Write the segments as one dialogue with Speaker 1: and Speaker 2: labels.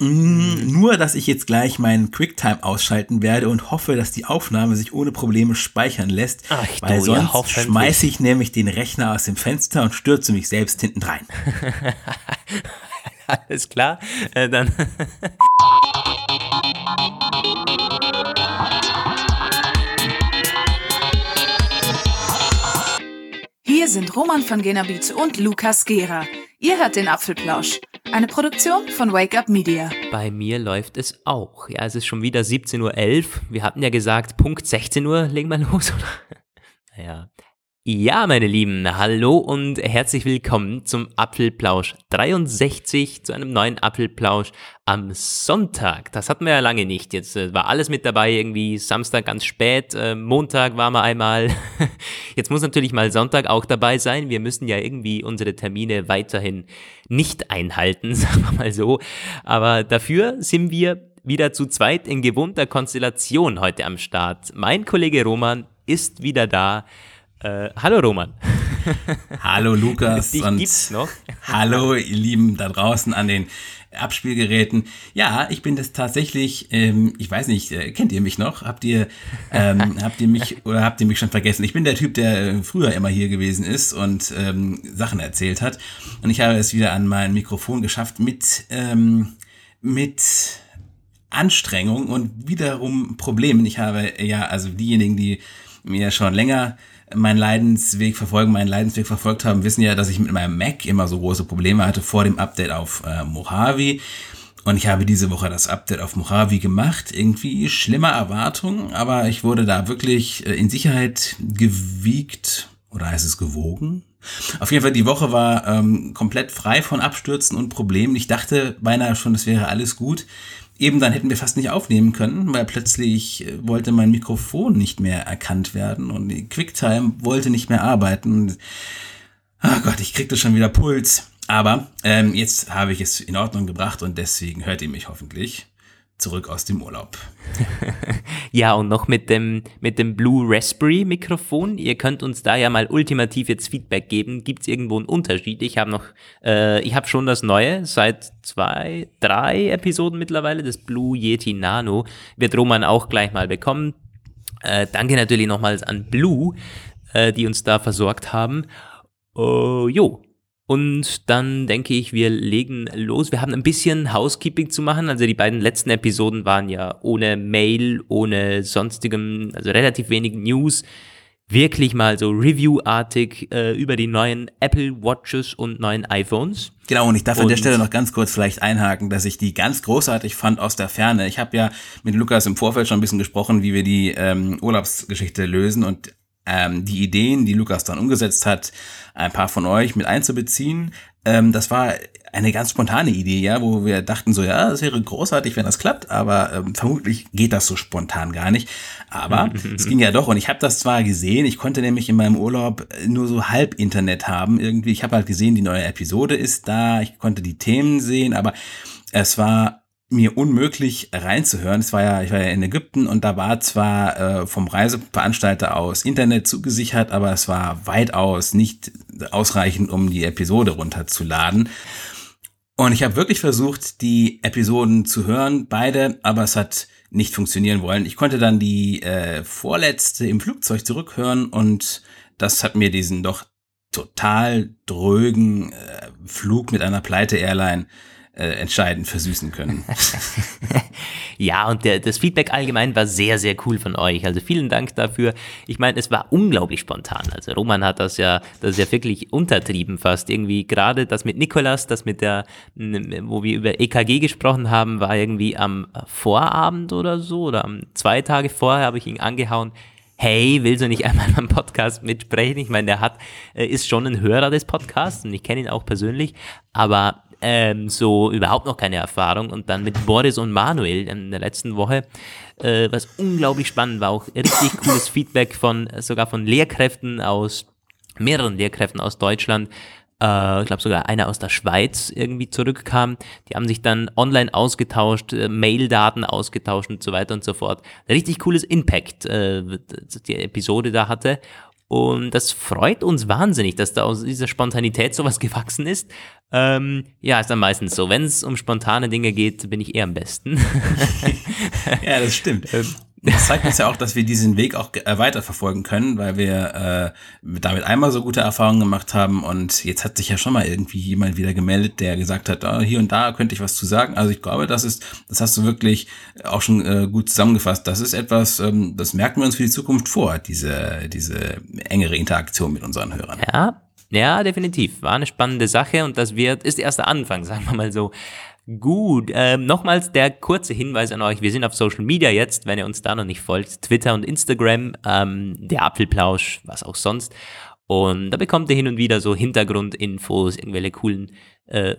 Speaker 1: Mm, nur, dass ich jetzt gleich meinen QuickTime ausschalten werde und hoffe, dass die Aufnahme sich ohne Probleme speichern lässt, Ach, weil du, sonst ja, schmeiße ich nämlich den Rechner aus dem Fenster und stürze mich selbst hinten rein.
Speaker 2: Alles klar, äh, dann.
Speaker 3: Hier sind Roman von Genabit und Lukas Gera. Ihr hört den Apfelplausch. Eine Produktion von Wake Up Media.
Speaker 2: Bei mir läuft es auch. Ja, es ist schon wieder 17.11 Uhr. Wir hatten ja gesagt, Punkt 16 Uhr legen wir los, oder? Naja, ja, meine Lieben, hallo und herzlich willkommen zum Apfelplausch 63, zu einem neuen Apfelplausch am Sonntag. Das hatten wir ja lange nicht. Jetzt äh, war alles mit dabei, irgendwie Samstag ganz spät, äh, Montag war mal einmal. Jetzt muss natürlich mal Sonntag auch dabei sein. Wir müssen ja irgendwie unsere Termine weiterhin nicht einhalten, sagen wir mal so. Aber dafür sind wir wieder zu zweit in gewohnter Konstellation heute am Start. Mein Kollege Roman ist wieder da. Äh, hallo Roman.
Speaker 1: Hallo Lukas Dich und gibt's noch? hallo ihr Lieben da draußen an den Abspielgeräten. Ja, ich bin das tatsächlich, ähm, ich weiß nicht, äh, kennt ihr mich noch? Habt ihr, ähm, habt ihr mich oder habt ihr mich schon vergessen? Ich bin der Typ, der früher immer hier gewesen ist und ähm, Sachen erzählt hat. Und ich habe es wieder an mein Mikrofon geschafft mit, ähm, mit Anstrengung und wiederum Problemen. Ich habe ja, also diejenigen, die mir schon länger meinen Leidensweg verfolgen, meinen Leidensweg verfolgt haben, wissen ja, dass ich mit meinem Mac immer so große Probleme hatte vor dem Update auf äh, Mojave. Und ich habe diese Woche das Update auf Mojave gemacht. Irgendwie schlimmer Erwartungen, aber ich wurde da wirklich äh, in Sicherheit gewiegt. Oder heißt es gewogen? Auf jeden Fall, die Woche war ähm, komplett frei von Abstürzen und Problemen. Ich dachte beinahe schon, es wäre alles gut eben dann hätten wir fast nicht aufnehmen können, weil plötzlich äh, wollte mein Mikrofon nicht mehr erkannt werden und die QuickTime wollte nicht mehr arbeiten. Oh Gott, ich kriegte schon wieder Puls. Aber ähm, jetzt habe ich es in Ordnung gebracht und deswegen hört ihr mich hoffentlich zurück aus dem Urlaub.
Speaker 2: ja, und noch mit dem, mit dem Blue Raspberry Mikrofon. Ihr könnt uns da ja mal ultimativ jetzt Feedback geben. Gibt es irgendwo einen Unterschied? Ich habe noch, äh, ich habe schon das neue, seit zwei, drei Episoden mittlerweile, das Blue Yeti Nano. Wird Roman auch gleich mal bekommen. Äh, danke natürlich nochmals an Blue, äh, die uns da versorgt haben. Uh, jo, und dann denke ich, wir legen los. Wir haben ein bisschen Housekeeping zu machen. Also die beiden letzten Episoden waren ja ohne Mail, ohne sonstigem, also relativ wenig News. Wirklich mal so Review-artig äh, über die neuen Apple Watches und neuen iPhones.
Speaker 1: Genau, und ich darf und an der Stelle noch ganz kurz vielleicht einhaken, dass ich die ganz großartig fand aus der Ferne. Ich habe ja mit Lukas im Vorfeld schon ein bisschen gesprochen, wie wir die ähm, Urlaubsgeschichte lösen. Und ähm, die Ideen, die Lukas dann umgesetzt hat, ein paar von euch mit einzubeziehen. Ähm, das war eine ganz spontane Idee, ja, wo wir dachten so, ja, es wäre großartig, wenn das klappt, aber ähm, vermutlich geht das so spontan gar nicht. Aber es ging ja doch und ich habe das zwar gesehen, ich konnte nämlich in meinem Urlaub nur so halb Internet haben irgendwie. Ich habe halt gesehen, die neue Episode ist da, ich konnte die Themen sehen, aber es war mir unmöglich reinzuhören. Es war ja, ich war ja in Ägypten und da war zwar äh, vom Reiseveranstalter aus Internet zugesichert, aber es war weitaus nicht ausreichend, um die Episode runterzuladen. Und ich habe wirklich versucht, die Episoden zu hören, beide, aber es hat nicht funktionieren wollen. Ich konnte dann die äh, vorletzte im Flugzeug zurückhören und das hat mir diesen doch total drögen äh, Flug mit einer Pleite-Airline äh, entscheidend versüßen können.
Speaker 2: ja, und der, das Feedback allgemein war sehr, sehr cool von euch. Also vielen Dank dafür. Ich meine, es war unglaublich spontan. Also Roman hat das ja, das ist ja wirklich untertrieben fast. Irgendwie gerade das mit Nikolas, das mit der, wo wir über EKG gesprochen haben, war irgendwie am Vorabend oder so oder am zwei Tage vorher habe ich ihn angehauen hey, willst du nicht einmal beim Podcast mitsprechen? Ich meine, der hat, äh, ist schon ein Hörer des Podcasts und ich kenne ihn auch persönlich, aber ähm, so überhaupt noch keine Erfahrung. Und dann mit Boris und Manuel in der letzten Woche, äh, was unglaublich spannend war, auch richtig cooles Feedback von sogar von Lehrkräften aus mehreren Lehrkräften aus Deutschland. Äh, ich glaube sogar einer aus der Schweiz irgendwie zurückkam. Die haben sich dann online ausgetauscht, äh, Maildaten ausgetauscht und so weiter und so fort. Richtig cooles Impact, äh, die Episode da hatte. Und das freut uns wahnsinnig, dass da aus dieser Spontanität sowas gewachsen ist. Ähm, ja, ist dann meistens so. Wenn es um spontane Dinge geht, bin ich eher am besten.
Speaker 1: ja, das stimmt. Das zeigt uns ja auch, dass wir diesen Weg auch äh, weiterverfolgen können, weil wir äh, damit einmal so gute Erfahrungen gemacht haben und jetzt hat sich ja schon mal irgendwie jemand wieder gemeldet, der gesagt hat, oh, hier und da könnte ich was zu sagen. Also ich glaube, das ist, das hast du wirklich auch schon äh, gut zusammengefasst. Das ist etwas, ähm, das merken wir uns für die Zukunft vor, diese, diese engere Interaktion mit unseren Hörern.
Speaker 2: Ja, ja, definitiv. War eine spannende Sache und das wird, ist der erste Anfang, sagen wir mal so. Gut, ähm, nochmals der kurze Hinweis an euch. Wir sind auf Social Media jetzt, wenn ihr uns da noch nicht folgt. Twitter und Instagram, ähm, der Apfelplausch, was auch sonst. Und da bekommt ihr hin und wieder so Hintergrundinfos, irgendwelche coolen äh,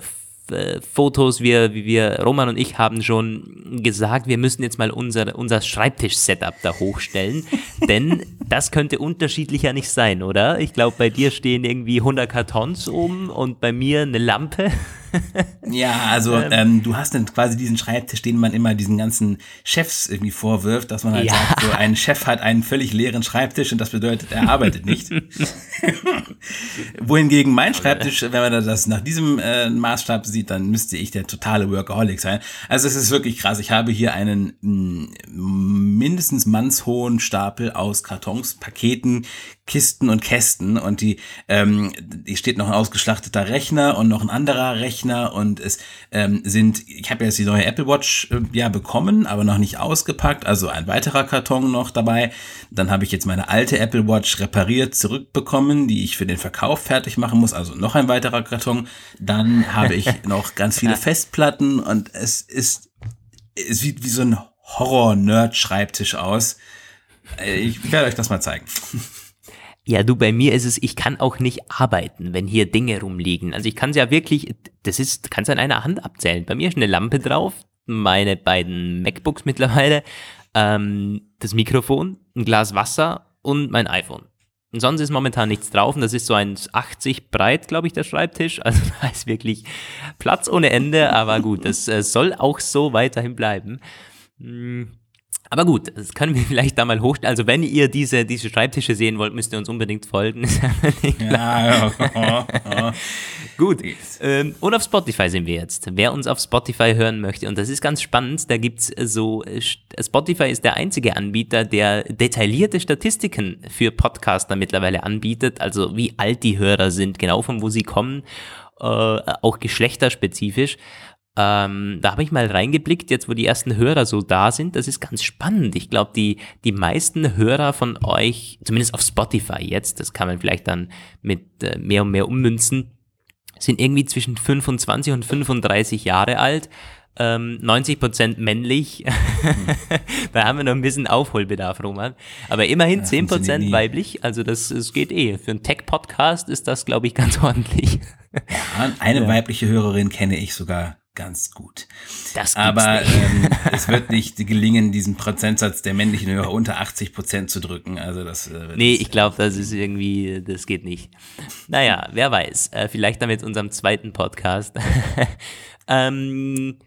Speaker 2: äh, Fotos. Wir, wir, Roman und ich haben schon gesagt, wir müssen jetzt mal unser, unser Schreibtisch-Setup da hochstellen, denn das könnte unterschiedlicher nicht sein, oder? Ich glaube, bei dir stehen irgendwie 100 Kartons oben und bei mir eine Lampe.
Speaker 1: ja, also ähm, ähm, du hast dann quasi diesen Schreibtisch, den man immer diesen ganzen Chefs irgendwie vorwirft, dass man halt ja. sagt, so ein Chef hat einen völlig leeren Schreibtisch und das bedeutet, er arbeitet nicht. Wohingegen mein Schreibtisch, wenn man das nach diesem äh, Maßstab sieht, dann müsste ich der totale Workaholic sein. Also es ist wirklich krass. Ich habe hier einen mm, mindestens mannshohen Stapel aus Kartons, Paketen, Kisten und Kästen und die, ähm, die steht noch ein ausgeschlachteter Rechner und noch ein anderer Rechner und es ähm, sind, ich habe jetzt die neue Apple Watch äh, ja bekommen, aber noch nicht ausgepackt, also ein weiterer Karton noch dabei. Dann habe ich jetzt meine alte Apple Watch repariert zurückbekommen, die ich für den Verkauf fertig machen muss, also noch ein weiterer Karton. Dann habe ich noch ganz viele Festplatten und es ist, es sieht wie so ein Horror-Nerd-Schreibtisch aus. Äh, ich werde euch das mal zeigen.
Speaker 2: Ja, du, bei mir ist es, ich kann auch nicht arbeiten, wenn hier Dinge rumliegen. Also ich kann es ja wirklich, das ist, kannst an einer Hand abzählen. Bei mir ist eine Lampe drauf, meine beiden MacBooks mittlerweile, ähm, das Mikrofon, ein Glas Wasser und mein iPhone. Und sonst ist momentan nichts drauf und das ist so ein 80 breit, glaube ich, der Schreibtisch. Also da ist wirklich Platz ohne Ende, aber gut, das äh, soll auch so weiterhin bleiben. Hm. Aber gut, das können wir vielleicht da mal hochstellen. Also wenn ihr diese, diese Schreibtische sehen wollt, müsst ihr uns unbedingt folgen. ja, ja. gut. Ähm, und auf Spotify sind wir jetzt. Wer uns auf Spotify hören möchte, und das ist ganz spannend, da gibt's so, äh, Spotify ist der einzige Anbieter, der detaillierte Statistiken für Podcaster mittlerweile anbietet, also wie alt die Hörer sind, genau von wo sie kommen, äh, auch geschlechterspezifisch. Ähm, da habe ich mal reingeblickt, jetzt wo die ersten Hörer so da sind. Das ist ganz spannend. Ich glaube, die, die meisten Hörer von euch, zumindest auf Spotify jetzt, das kann man vielleicht dann mit äh, mehr und mehr ummünzen, sind irgendwie zwischen 25 und 35 Jahre alt. Ähm, 90% männlich. da haben wir noch ein bisschen Aufholbedarf, Roman. Aber immerhin ja, 10% weiblich. Also das, das geht eh. Für einen Tech-Podcast ist das, glaube ich, ganz ordentlich.
Speaker 1: Ja, eine ja. weibliche Hörerin kenne ich sogar ganz gut. Das Aber ähm, es wird nicht gelingen, diesen Prozentsatz der männlichen Hörer unter 80 Prozent zu drücken. Also das.
Speaker 2: Äh, nee, ich glaube, das ist irgendwie, das geht nicht. Naja, wer weiß. Äh, vielleicht dann mit unserem zweiten Podcast. ähm,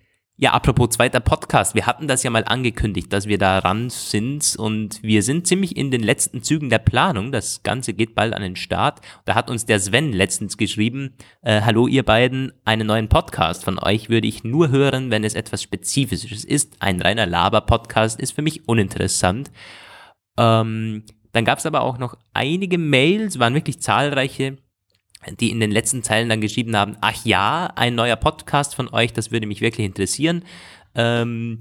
Speaker 2: ja, apropos zweiter Podcast. Wir hatten das ja mal angekündigt, dass wir da ran sind und wir sind ziemlich in den letzten Zügen der Planung. Das Ganze geht bald an den Start. Da hat uns der Sven letztens geschrieben, äh, hallo ihr beiden, einen neuen Podcast von euch würde ich nur hören, wenn es etwas Spezifisches ist. Ein reiner Laber-Podcast ist für mich uninteressant. Ähm, dann gab es aber auch noch einige Mails, waren wirklich zahlreiche, die in den letzten Zeilen dann geschrieben haben, ach ja, ein neuer Podcast von euch, das würde mich wirklich interessieren. Ähm,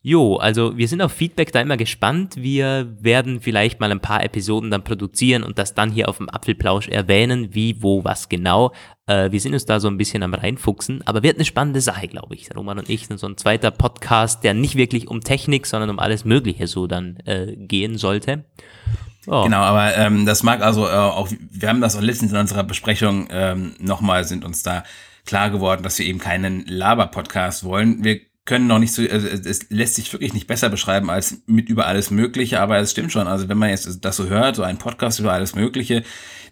Speaker 2: jo, also wir sind auf Feedback da immer gespannt. Wir werden vielleicht mal ein paar Episoden dann produzieren und das dann hier auf dem Apfelplausch erwähnen, wie, wo, was genau. Äh, wir sind uns da so ein bisschen am reinfuchsen, aber wird eine spannende Sache, glaube ich. Roman und ich sind so ein zweiter Podcast, der nicht wirklich um Technik, sondern um alles Mögliche so dann äh, gehen sollte.
Speaker 1: Oh. Genau, aber ähm, das mag also äh, auch, wir haben das auch letztens in unserer Besprechung ähm, nochmal, sind uns da klar geworden, dass wir eben keinen Laber-Podcast wollen. Wir können noch nicht so, also es lässt sich wirklich nicht besser beschreiben als mit über alles Mögliche, aber es stimmt schon. Also wenn man jetzt das so hört, so ein Podcast über alles Mögliche,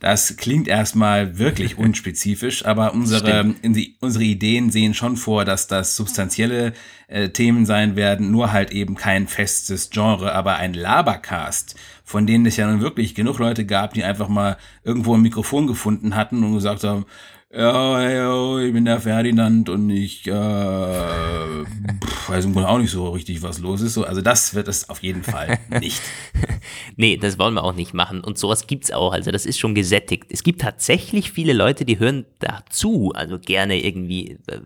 Speaker 1: das klingt erstmal wirklich unspezifisch, aber unsere, die, unsere Ideen sehen schon vor, dass das substanzielle äh, Themen sein werden, nur halt eben kein festes Genre, aber ein Labercast, von denen es ja nun wirklich genug Leute gab, die einfach mal irgendwo ein Mikrofon gefunden hatten und gesagt haben, ja, ja, ich bin der Ferdinand und ich äh, weiß im Grunde auch nicht so richtig, was los ist. So, also das wird es auf jeden Fall nicht.
Speaker 2: nee, das wollen wir auch nicht machen. Und sowas gibt's auch. Also das ist schon gesättigt. Es gibt tatsächlich viele Leute, die hören dazu. Also gerne irgendwie. Äh,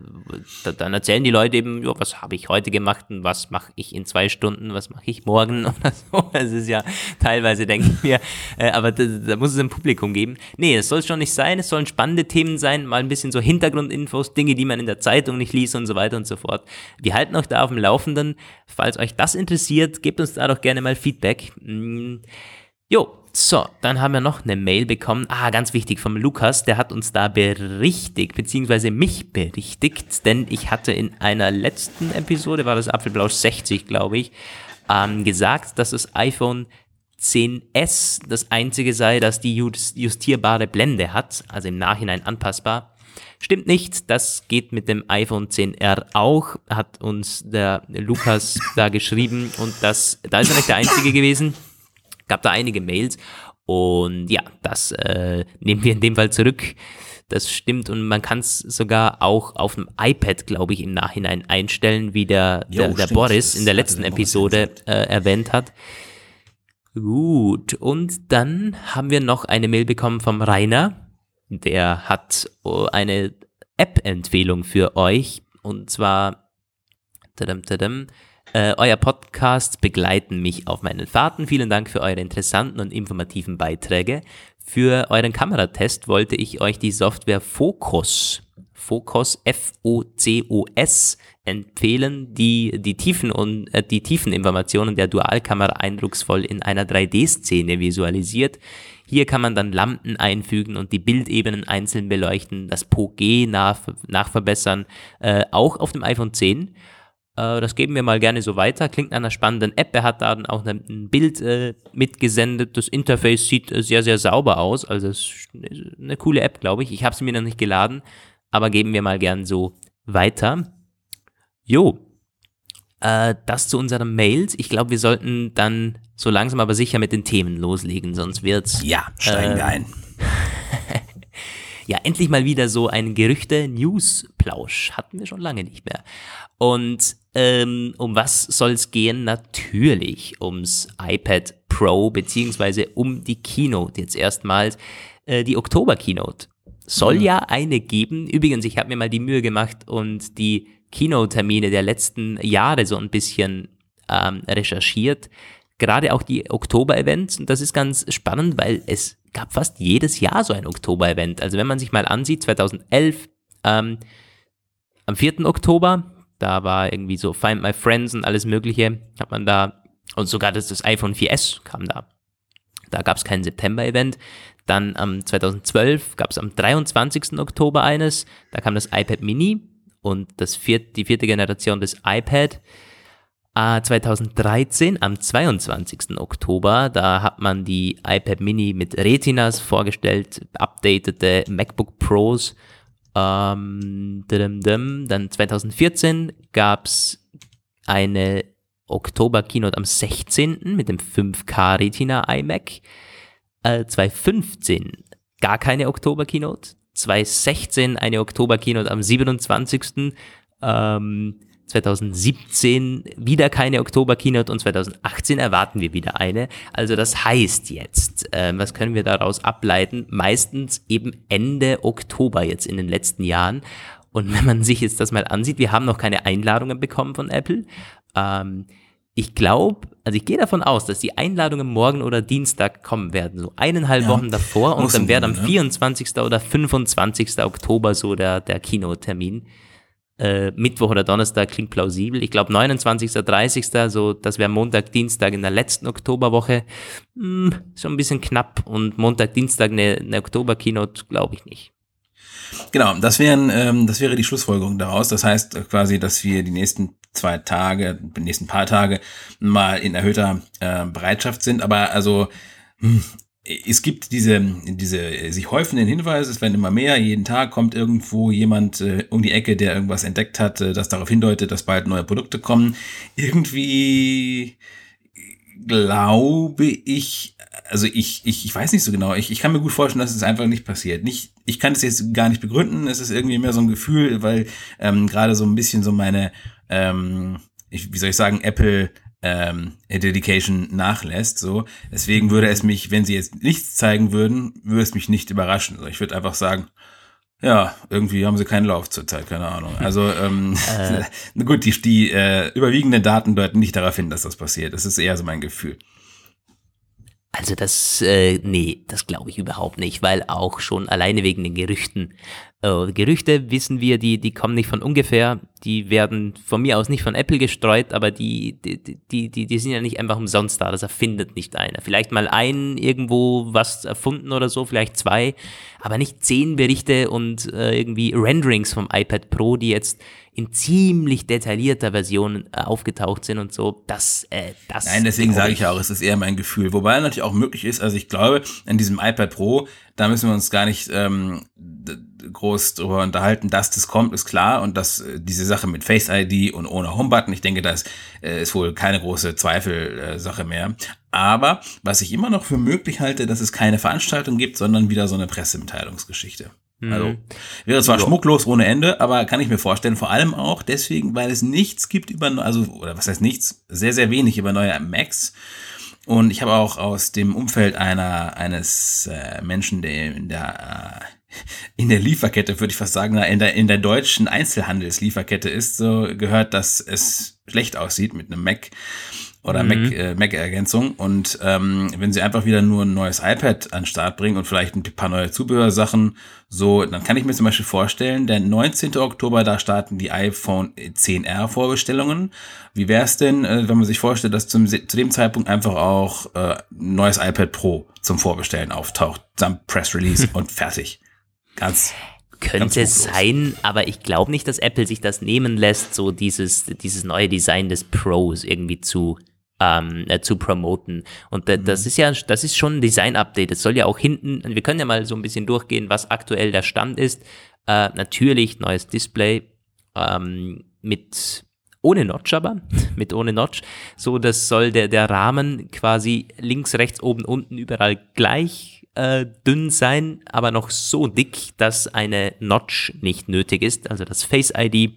Speaker 2: dann erzählen die Leute eben, ja, was habe ich heute gemacht und was mache ich in zwei Stunden, was mache ich morgen oder so. Das ist ja teilweise, denke ich mir. Äh, aber da, da muss es ein Publikum geben. Nee, das soll es schon nicht sein. Es sollen spannende Themen sein sein, mal ein bisschen so Hintergrundinfos, Dinge, die man in der Zeitung nicht liest und so weiter und so fort. Wir halten euch da auf dem Laufenden. Falls euch das interessiert, gebt uns da doch gerne mal Feedback. Mm. Jo, so, dann haben wir noch eine Mail bekommen. Ah, ganz wichtig vom Lukas, der hat uns da berichtigt, beziehungsweise mich berichtigt, denn ich hatte in einer letzten Episode, war das Apfelblausch 60, glaube ich, ähm, gesagt, dass das iPhone 10S das einzige sei, das die justierbare Blende hat, also im Nachhinein anpassbar. Stimmt nicht, das geht mit dem iPhone 10R auch, hat uns der Lukas da geschrieben und das, da ist er nicht der Einzige gewesen, gab da einige Mails und ja, das äh, nehmen wir in dem Fall zurück. Das stimmt und man kann es sogar auch auf dem iPad, glaube ich, im Nachhinein einstellen, wie der, der, jo, der Boris in der letzten Episode äh, erwähnt hat. Gut, und dann haben wir noch eine Mail bekommen vom Rainer. Der hat oh, eine App-Empfehlung für euch. Und zwar, tadam, tadam, äh, euer Podcast begleiten mich auf meinen Fahrten. Vielen Dank für eure interessanten und informativen Beiträge. Für euren Kameratest wollte ich euch die Software Focus, Focus, F-O-C-O-S, empfehlen, die die Tiefen und äh, die Tiefeninformationen der Dualkamera eindrucksvoll in einer 3D-Szene visualisiert. Hier kann man dann Lampen einfügen und die Bildebenen einzeln beleuchten, das POG nach, nachverbessern, äh, auch auf dem iPhone 10. Äh, das geben wir mal gerne so weiter. Klingt nach einer spannenden App. Er hat da dann auch ein Bild äh, mitgesendet. Das Interface sieht äh, sehr, sehr sauber aus. Also eine coole App, glaube ich. Ich habe sie mir noch nicht geladen, aber geben wir mal gern so weiter. Jo, äh, das zu unseren Mails. Ich glaube, wir sollten dann so langsam aber sicher mit den Themen loslegen, sonst wird's.
Speaker 1: Ja, steigen äh, wir ein.
Speaker 2: ja, endlich mal wieder so ein Gerüchte-News-Plausch. Hatten wir schon lange nicht mehr. Und ähm, um was soll es gehen? Natürlich ums iPad Pro, beziehungsweise um die Keynote jetzt erstmals. Äh, die Oktober-Keynote soll mhm. ja eine geben. Übrigens, ich habe mir mal die Mühe gemacht und die Kinotermine der letzten Jahre so ein bisschen ähm, recherchiert. Gerade auch die Oktober-Events. Und das ist ganz spannend, weil es gab fast jedes Jahr so ein Oktober-Event. Also wenn man sich mal ansieht, 2011, ähm, am 4. Oktober, da war irgendwie so Find My Friends und alles Mögliche, hat man da, und sogar das, das iPhone 4S kam da. Da gab es kein September-Event. Dann am ähm, 2012 gab es am 23. Oktober eines, da kam das iPad Mini und das viert, die vierte Generation des iPad. Äh, 2013, am 22. Oktober, da hat man die iPad Mini mit Retinas vorgestellt, updatete MacBook Pros. Ähm, dann 2014 gab es eine Oktober-Keynote am 16. mit dem 5K Retina iMac. Äh, 2015 gar keine Oktober-Keynote. 2016 eine Oktober-Keynote am 27. Ähm, 2017 wieder keine Oktober-Keynote und 2018 erwarten wir wieder eine. Also das heißt jetzt, äh, was können wir daraus ableiten? Meistens eben Ende Oktober jetzt in den letzten Jahren. Und wenn man sich jetzt das mal ansieht, wir haben noch keine Einladungen bekommen von Apple. Ähm, ich glaube, also ich gehe davon aus, dass die Einladungen morgen oder Dienstag kommen werden, so eineinhalb ja. Wochen davor und dann wäre am 24. oder 25. Oktober so der, der Kinotermin. Äh, Mittwoch oder Donnerstag klingt plausibel. Ich glaube 29. 30. so das wäre Montag, Dienstag in der letzten Oktoberwoche. Hm, schon ein bisschen knapp und Montag, Dienstag eine, eine Oktober-Keynote glaube ich nicht.
Speaker 1: Genau, das, wären, ähm, das wäre die Schlussfolgerung daraus. Das heißt quasi, dass wir die nächsten zwei Tage, die nächsten paar Tage mal in erhöhter äh, Bereitschaft sind. Aber also hm, es gibt diese, diese sich häufenden Hinweise, es werden immer mehr, jeden Tag kommt irgendwo jemand äh, um die Ecke, der irgendwas entdeckt hat, äh, das darauf hindeutet, dass bald neue Produkte kommen. Irgendwie glaube ich, also ich, ich, ich weiß nicht so genau, ich, ich kann mir gut vorstellen, dass es einfach nicht passiert. Nicht, ich kann es jetzt gar nicht begründen, es ist irgendwie mehr so ein Gefühl, weil ähm, gerade so ein bisschen so meine, ähm, ich, wie soll ich sagen, Apple ähm, Dedication nachlässt. So, deswegen würde es mich, wenn sie jetzt nichts zeigen würden, würde es mich nicht überraschen. So, ich würde einfach sagen, ja, irgendwie haben sie keinen Lauf zurzeit, keine Ahnung. Also ähm, äh. gut, die, die äh, überwiegenden Daten deuten nicht darauf hin, dass das passiert. Das ist eher so mein Gefühl.
Speaker 2: Also das, äh, nee, das glaube ich überhaupt nicht, weil auch schon alleine wegen den Gerüchten. Äh, Gerüchte wissen wir, die, die kommen nicht von ungefähr, die werden von mir aus nicht von Apple gestreut, aber die, die, die, die, die sind ja nicht einfach umsonst da, das erfindet nicht einer. Vielleicht mal ein irgendwo was erfunden oder so, vielleicht zwei, aber nicht zehn Berichte und äh, irgendwie Renderings vom iPad Pro, die jetzt in ziemlich detaillierter Version äh, aufgetaucht sind und so. Das, äh, das.
Speaker 1: Nein, deswegen sage ich ja auch, es ist eher mein Gefühl. Wobei natürlich auch möglich ist, also ich glaube, in diesem iPad Pro, da müssen wir uns gar nicht ähm, groß drüber unterhalten, dass das kommt, ist klar. Und dass äh, diese Sache mit Face ID und ohne Home-Button, ich denke, das äh, ist wohl keine große Zweifelsache äh, mehr. Aber was ich immer noch für möglich halte, dass es keine Veranstaltung gibt, sondern wieder so eine Pressemitteilungsgeschichte. Also mhm. wäre zwar ja. schmucklos ohne Ende, aber kann ich mir vorstellen, vor allem auch deswegen, weil es nichts gibt über, also, oder was heißt nichts, sehr, sehr wenig über neue Macs. Und ich habe auch aus dem Umfeld einer, eines äh, Menschen, der in der, äh, in der Lieferkette, würde ich fast sagen, in der, in der deutschen Einzelhandelslieferkette ist, so gehört, dass es schlecht aussieht mit einem Mac oder mhm. äh, Mac-Ergänzung. Mac und ähm, wenn sie einfach wieder nur ein neues iPad an den Start bringen und vielleicht ein paar neue Zubehörsachen, so, dann kann ich mir zum Beispiel vorstellen, der 19. Oktober, da starten die iPhone 10R Vorbestellungen. Wie wäre es denn, äh, wenn man sich vorstellt, dass zum, zu dem Zeitpunkt einfach auch äh, ein neues iPad Pro zum Vorbestellen auftaucht, samt Press Release und fertig. Ganz
Speaker 2: könnte sein, aber ich glaube nicht, dass Apple sich das nehmen lässt, so dieses, dieses neue Design des Pros irgendwie zu ähm, äh, zu promoten. Und äh, das ist ja, das ist schon ein Design-Update. Es soll ja auch hinten, wir können ja mal so ein bisschen durchgehen, was aktuell der Stand ist. Äh, natürlich neues Display ähm, mit ohne Notch aber, mit ohne Notch. So, das soll der, der Rahmen quasi links, rechts, oben, unten überall gleich äh, dünn sein, aber noch so dick, dass eine Notch nicht nötig ist. Also das Face ID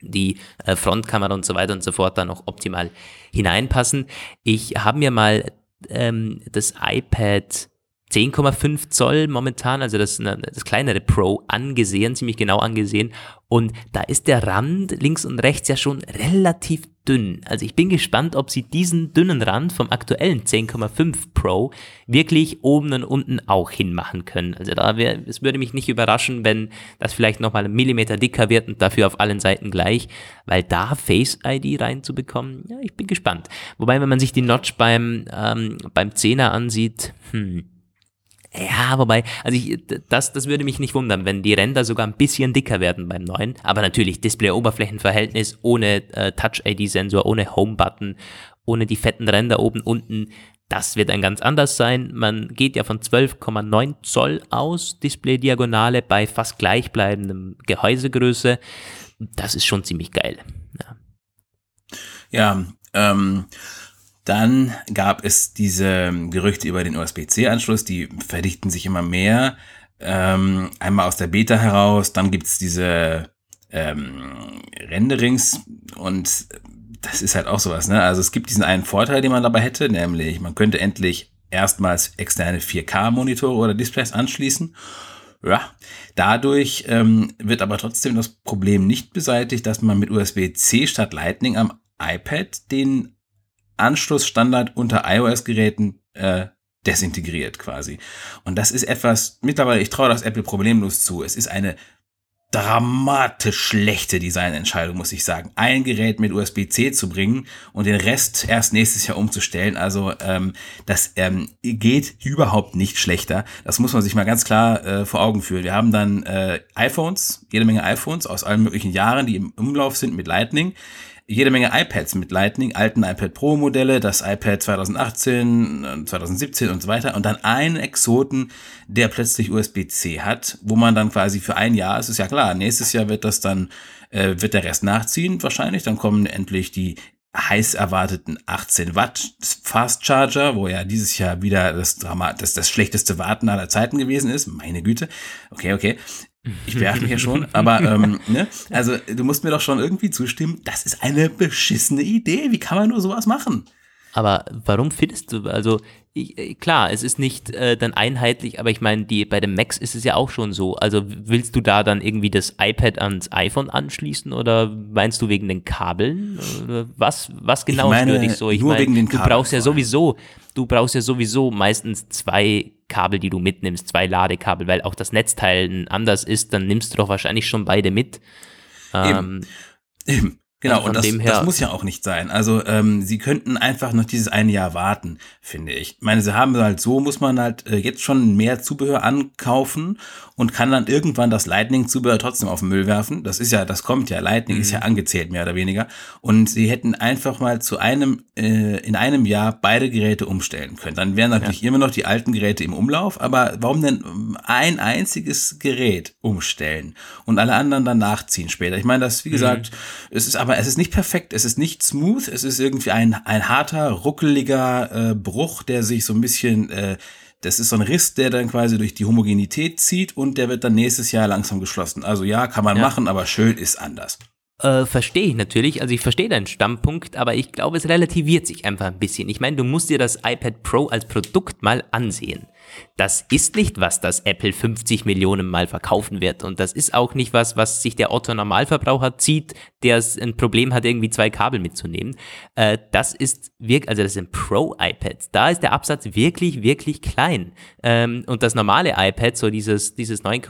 Speaker 2: die äh, Frontkamera und so weiter und so fort da noch optimal hineinpassen. Ich habe mir mal ähm, das iPad 10,5 Zoll momentan, also das, das kleinere Pro, angesehen, ziemlich genau angesehen. Und da ist der Rand links und rechts ja schon relativ dünn. Also ich bin gespannt, ob sie diesen dünnen Rand vom aktuellen 10,5 Pro wirklich oben und unten auch hinmachen können. Also da wäre, es würde mich nicht überraschen, wenn das vielleicht nochmal einen Millimeter dicker wird und dafür auf allen Seiten gleich, weil da Face ID reinzubekommen, ja, ich bin gespannt. Wobei, wenn man sich die Notch beim, ähm, beim 10er ansieht, hm, ja, wobei, also ich, das, das würde mich nicht wundern, wenn die Ränder sogar ein bisschen dicker werden beim neuen. Aber natürlich Display-Oberflächenverhältnis ohne äh, Touch-ID-Sensor, ohne Home-Button, ohne die fetten Ränder oben, unten. Das wird ein ganz anders sein. Man geht ja von 12,9 Zoll aus, Display-Diagonale bei fast gleichbleibendem Gehäusegröße. Das ist schon ziemlich geil.
Speaker 1: Ja, ja ähm, dann gab es diese Gerüchte über den USB-C-Anschluss, die verdichten sich immer mehr. Ähm, einmal aus der Beta heraus, dann gibt's diese ähm, Renderings und das ist halt auch sowas, ne? Also es gibt diesen einen Vorteil, den man dabei hätte, nämlich man könnte endlich erstmals externe 4K-Monitore oder Displays anschließen. Ja, dadurch ähm, wird aber trotzdem das Problem nicht beseitigt, dass man mit USB-C statt Lightning am iPad den Anschlussstandard unter iOS-Geräten äh, desintegriert quasi. Und das ist etwas, mittlerweile, ich traue das Apple problemlos zu. Es ist eine dramatisch schlechte Designentscheidung, muss ich sagen. Ein Gerät mit USB-C zu bringen und den Rest erst nächstes Jahr umzustellen. Also ähm, das ähm, geht überhaupt nicht schlechter. Das muss man sich mal ganz klar äh, vor Augen führen. Wir haben dann äh, iPhones, jede Menge iPhones aus allen möglichen Jahren, die im Umlauf sind mit Lightning. Jede Menge iPads mit Lightning, alten iPad Pro Modelle, das iPad 2018, 2017 und so weiter und dann einen Exoten, der plötzlich USB-C hat, wo man dann quasi für ein Jahr, es ist ja klar, nächstes Jahr wird das dann, äh, wird der Rest nachziehen wahrscheinlich, dann kommen endlich die heiß erwarteten 18 Watt Fast Charger, wo ja dieses Jahr wieder das Drama, das, das schlechteste Warten aller Zeiten gewesen ist. Meine Güte. Okay, okay. Ich beachte mich ja schon, aber ähm, ne? also du musst mir doch schon irgendwie zustimmen, das ist eine beschissene Idee. Wie kann man nur sowas machen?
Speaker 2: Aber warum findest du, also ich, äh, klar, es ist nicht äh, dann einheitlich, aber ich meine, die bei den Macs ist es ja auch schon so. Also willst du da dann irgendwie das iPad ans iPhone anschließen oder meinst du wegen den Kabeln? Was, was genau
Speaker 1: ich meine,
Speaker 2: stört dich so? Ich
Speaker 1: nur
Speaker 2: meine,
Speaker 1: wegen den
Speaker 2: du
Speaker 1: Kabeln
Speaker 2: brauchst ja sowieso, du brauchst ja sowieso meistens zwei Kabel, die du mitnimmst, zwei Ladekabel, weil auch das Netzteil anders ist, dann nimmst du doch wahrscheinlich schon beide mit.
Speaker 1: Ähm, Eben. Eben. Genau, also und das, das, muss ja auch nicht sein. Also ähm, sie könnten einfach noch dieses eine Jahr warten, finde ich. Ich meine, sie haben halt so, muss man halt äh, jetzt schon mehr Zubehör ankaufen und kann dann irgendwann das Lightning-Zubehör trotzdem auf den Müll werfen. Das ist ja, das kommt ja, Lightning mhm. ist ja mhm. angezählt, mehr oder weniger. Und sie hätten einfach mal zu einem, äh, in einem Jahr beide Geräte umstellen können. Dann wären natürlich ja. immer noch die alten Geräte im Umlauf, aber warum denn ein einziges Gerät umstellen und alle anderen dann nachziehen später? Ich meine, das, wie mhm. gesagt, mhm. es ist aber aber es ist nicht perfekt, es ist nicht smooth, es ist irgendwie ein, ein harter, ruckeliger äh, Bruch, der sich so ein bisschen, äh, das ist so ein Riss, der dann quasi durch die Homogenität zieht und der wird dann nächstes Jahr langsam geschlossen. Also ja, kann man ja. machen, aber schön ist anders.
Speaker 2: Äh, verstehe ich natürlich. Also ich verstehe deinen Standpunkt, aber ich glaube, es relativiert sich einfach ein bisschen. Ich meine, du musst dir das iPad Pro als Produkt mal ansehen. Das ist nicht was, das Apple 50 Millionen Mal verkaufen wird. Und das ist auch nicht was, was sich der Otto Normalverbraucher zieht, der ein Problem hat, irgendwie zwei Kabel mitzunehmen. Äh, das ist wirklich, also das ist ein Pro-iPad. Da ist der Absatz wirklich, wirklich klein. Ähm, und das normale iPad, so dieses, dieses 9,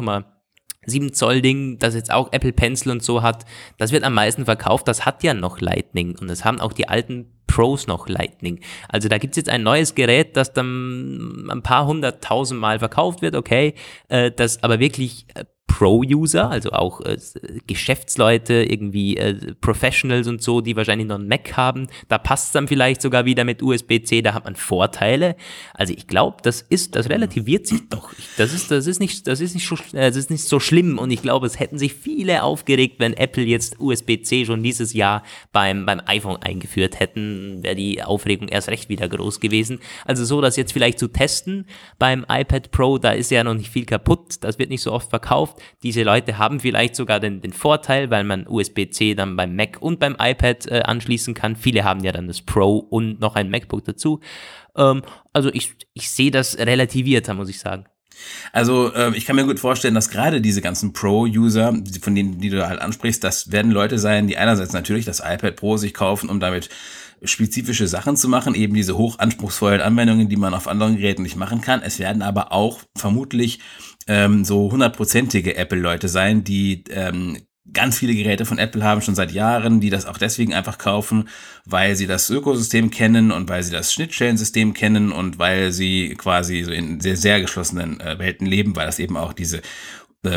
Speaker 2: 7 Zoll Ding, das jetzt auch Apple Pencil und so hat, das wird am meisten verkauft. Das hat ja noch Lightning und das haben auch die alten Pros noch Lightning. Also da gibt's jetzt ein neues Gerät, das dann ein paar hunderttausend Mal verkauft wird, okay, äh, das aber wirklich äh, Pro-User, also auch äh, Geschäftsleute, irgendwie äh, Professionals und so, die wahrscheinlich noch einen Mac haben. Da passt es dann vielleicht sogar wieder mit USB-C, da hat man Vorteile. Also ich glaube, das ist, das relativiert sich doch. Das ist, das ist nicht, das ist nicht so, äh, das ist nicht so schlimm und ich glaube, es hätten sich viele aufgeregt, wenn Apple jetzt USB-C schon dieses Jahr beim, beim iPhone eingeführt hätten, wäre die Aufregung erst recht wieder groß gewesen. Also so, das jetzt vielleicht zu testen beim iPad Pro, da ist ja noch nicht viel kaputt, das wird nicht so oft verkauft. Diese Leute haben vielleicht sogar den, den Vorteil, weil man USB-C dann beim Mac und beim iPad äh, anschließen kann. Viele haben ja dann das Pro und noch ein MacBook dazu. Ähm, also ich, ich sehe das relativierter, muss ich sagen.
Speaker 1: Also äh, ich kann mir gut vorstellen, dass gerade diese ganzen Pro-User, von denen die du halt ansprichst, das werden Leute sein, die einerseits natürlich das iPad Pro sich kaufen, um damit spezifische Sachen zu machen, eben diese hochanspruchsvollen Anwendungen, die man auf anderen Geräten nicht machen kann. Es werden aber auch vermutlich ähm, so hundertprozentige Apple-Leute sein, die ähm, ganz viele Geräte von Apple haben, schon seit Jahren, die das auch deswegen einfach kaufen, weil sie das Ökosystem kennen und weil sie das Schnittstellensystem kennen und weil sie quasi so in sehr, sehr geschlossenen äh, Welten leben, weil das eben auch diese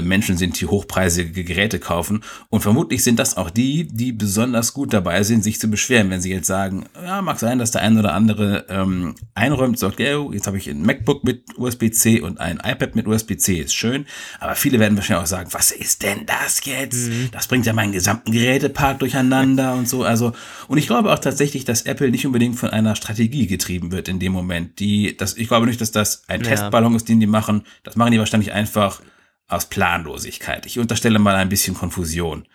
Speaker 1: Menschen sind, die hochpreisige Geräte kaufen. Und vermutlich sind das auch die, die besonders gut dabei sind, sich zu beschweren, wenn sie jetzt sagen, ja, mag sein, dass der ein oder andere ähm, einräumt, sagt, ja, jetzt habe ich ein MacBook mit USB-C und ein iPad mit USB-C, ist schön. Aber viele werden wahrscheinlich auch sagen, was ist denn das jetzt? Mhm. Das bringt ja meinen gesamten Gerätepark durcheinander und so. Also, und ich glaube auch tatsächlich, dass Apple nicht unbedingt von einer Strategie getrieben wird in dem Moment. Die, das, ich glaube nicht, dass das ein ja. Testballon ist, den die machen. Das machen die wahrscheinlich einfach aus Planlosigkeit. Ich unterstelle mal ein bisschen Konfusion.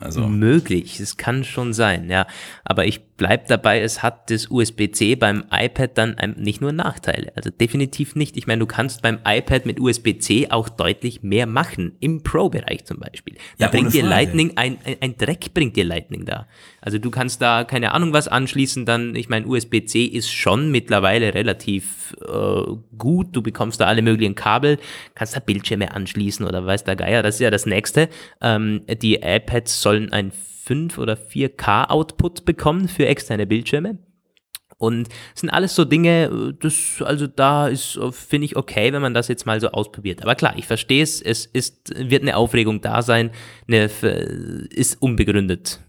Speaker 2: Also. Möglich, es kann schon sein, ja. Aber ich bleib dabei, es hat das USB-C beim iPad dann nicht nur Nachteile. Also definitiv nicht. Ich meine, du kannst beim iPad mit USB-C auch deutlich mehr machen. Im Pro-Bereich zum Beispiel. Da ja, bringt dir Lightning, ein, ein, ein Dreck bringt dir Lightning da. Also du kannst da keine Ahnung was anschließen, dann, ich meine, USB-C ist schon mittlerweile relativ äh, gut. Du bekommst da alle möglichen Kabel, kannst da Bildschirme anschließen oder weiß der Geier. Das ist ja das nächste. Ähm, die iPads sollen ein 5 oder 4K Output bekommen für externe Bildschirme. Und es sind alles so Dinge, das, also da ist, finde ich, okay, wenn man das jetzt mal so ausprobiert. Aber klar, ich verstehe es, es ist, wird eine Aufregung da sein, eine, ist unbegründet.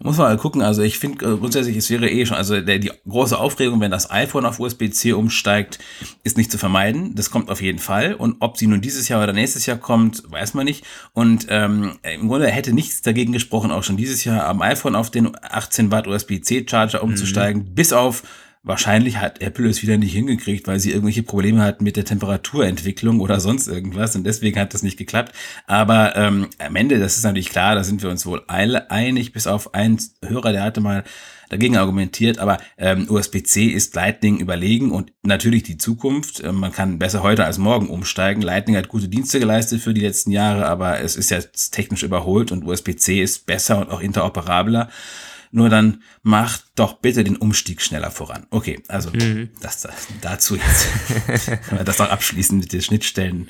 Speaker 1: Muss man mal gucken. Also ich finde äh, grundsätzlich, es wäre eh schon, also der, die große Aufregung, wenn das iPhone auf USB-C umsteigt, ist nicht zu vermeiden. Das kommt auf jeden Fall. Und ob sie nun dieses Jahr oder nächstes Jahr kommt, weiß man nicht. Und ähm, im Grunde hätte nichts dagegen gesprochen, auch schon dieses Jahr am iPhone auf den 18 Watt USB-C-Charger umzusteigen, mhm. bis auf Wahrscheinlich hat Apple es wieder nicht hingekriegt, weil sie irgendwelche Probleme hatten mit der Temperaturentwicklung oder sonst irgendwas und deswegen hat das nicht geklappt. Aber ähm, am Ende, das ist natürlich klar, da sind wir uns wohl einig, bis auf einen Hörer, der hatte mal dagegen argumentiert, aber ähm, USB-C ist Lightning überlegen und natürlich die Zukunft. Ähm, man kann besser heute als morgen umsteigen. Lightning hat gute Dienste geleistet für die letzten Jahre, aber es ist jetzt technisch überholt und USB-C ist besser und auch interoperabler. Nur dann macht doch bitte den Umstieg schneller voran. Okay, also mhm. das, das dazu jetzt. das auch abschließen mit den Schnittstellen.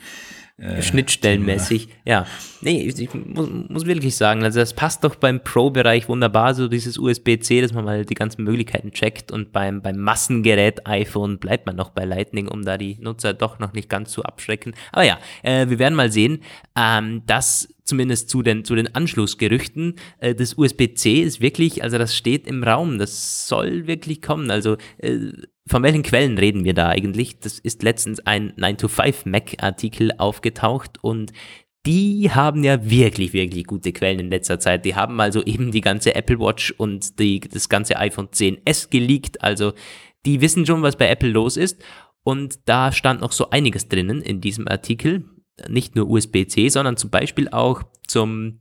Speaker 2: Äh, Schnittstellenmäßig, ja. Nee, ich, muss, muss, wirklich sagen, also das passt doch beim Pro-Bereich wunderbar, so dieses USB-C, dass man mal die ganzen Möglichkeiten checkt und beim, beim Massengerät iPhone bleibt man noch bei Lightning, um da die Nutzer doch noch nicht ganz zu abschrecken. Aber ja, äh, wir werden mal sehen, ähm, dass zumindest zu den, zu den Anschlussgerüchten. Äh, das USB-C ist wirklich, also das steht im Raum, das soll wirklich kommen. Also äh, von welchen Quellen reden wir da eigentlich? Das ist letztens ein 9to5-Mac-Artikel aufgetaucht und die haben ja wirklich, wirklich gute Quellen in letzter Zeit. Die haben also eben die ganze Apple Watch und die, das ganze iPhone 10s geleakt. Also die wissen schon, was bei Apple los ist. Und da stand noch so einiges drinnen in diesem Artikel nicht nur USB-C, sondern zum Beispiel auch zum,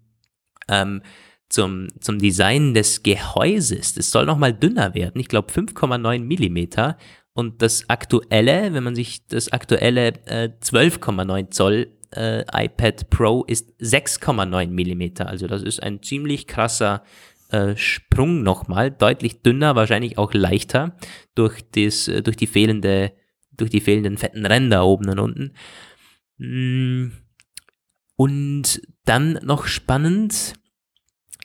Speaker 2: ähm, zum, zum Design des Gehäuses. Das soll nochmal dünner werden. Ich glaube 5,9 Millimeter. Und das aktuelle, wenn man sich das aktuelle äh, 12,9 Zoll äh, iPad Pro ist 6,9 Millimeter. Also das ist ein ziemlich krasser äh, Sprung nochmal. Deutlich dünner, wahrscheinlich auch leichter durch, das, äh, durch, die fehlende, durch die fehlenden fetten Ränder oben und unten. Mm. Und dann noch spannend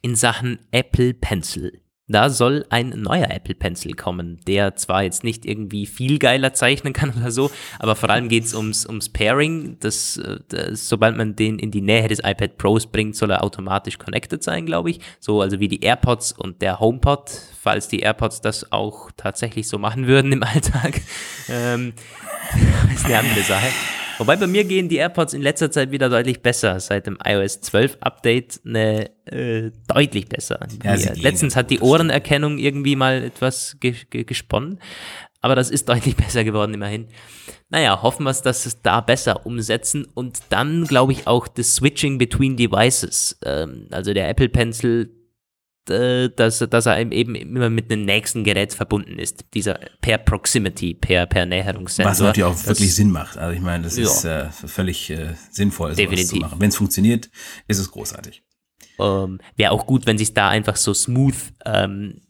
Speaker 2: in Sachen Apple Pencil. Da soll ein neuer Apple Pencil kommen, der zwar jetzt nicht irgendwie viel geiler zeichnen kann oder so, aber vor allem geht es ums, ums Pairing. Das, das, sobald man den in die Nähe des iPad Pros bringt, soll er automatisch connected sein, glaube ich. So, also wie die AirPods und der HomePod, falls die AirPods das auch tatsächlich so machen würden im Alltag. Ähm, ist eine andere Sache. Wobei bei mir gehen die AirPods in letzter Zeit wieder deutlich besser. Seit dem iOS 12 Update eine äh, deutlich besser. Ja, letztens hat die Ohrenerkennung irgendwie mal etwas ge ge gesponnen. Aber das ist deutlich besser geworden, immerhin. Naja, hoffen wir, dass es da besser umsetzen und dann glaube ich auch das Switching between Devices. Ähm, also der Apple Pencil dass, dass er eben immer mit einem nächsten Gerät verbunden ist. Dieser per Proximity, per, per Näherungssensor.
Speaker 1: Was natürlich auch wirklich Sinn macht. Also ich meine, das ja. ist äh, völlig äh, sinnvoll, Definitiv. zu machen. Wenn es funktioniert, ist es großartig.
Speaker 2: Ähm, Wäre auch gut, wenn es da einfach so smooth ähm,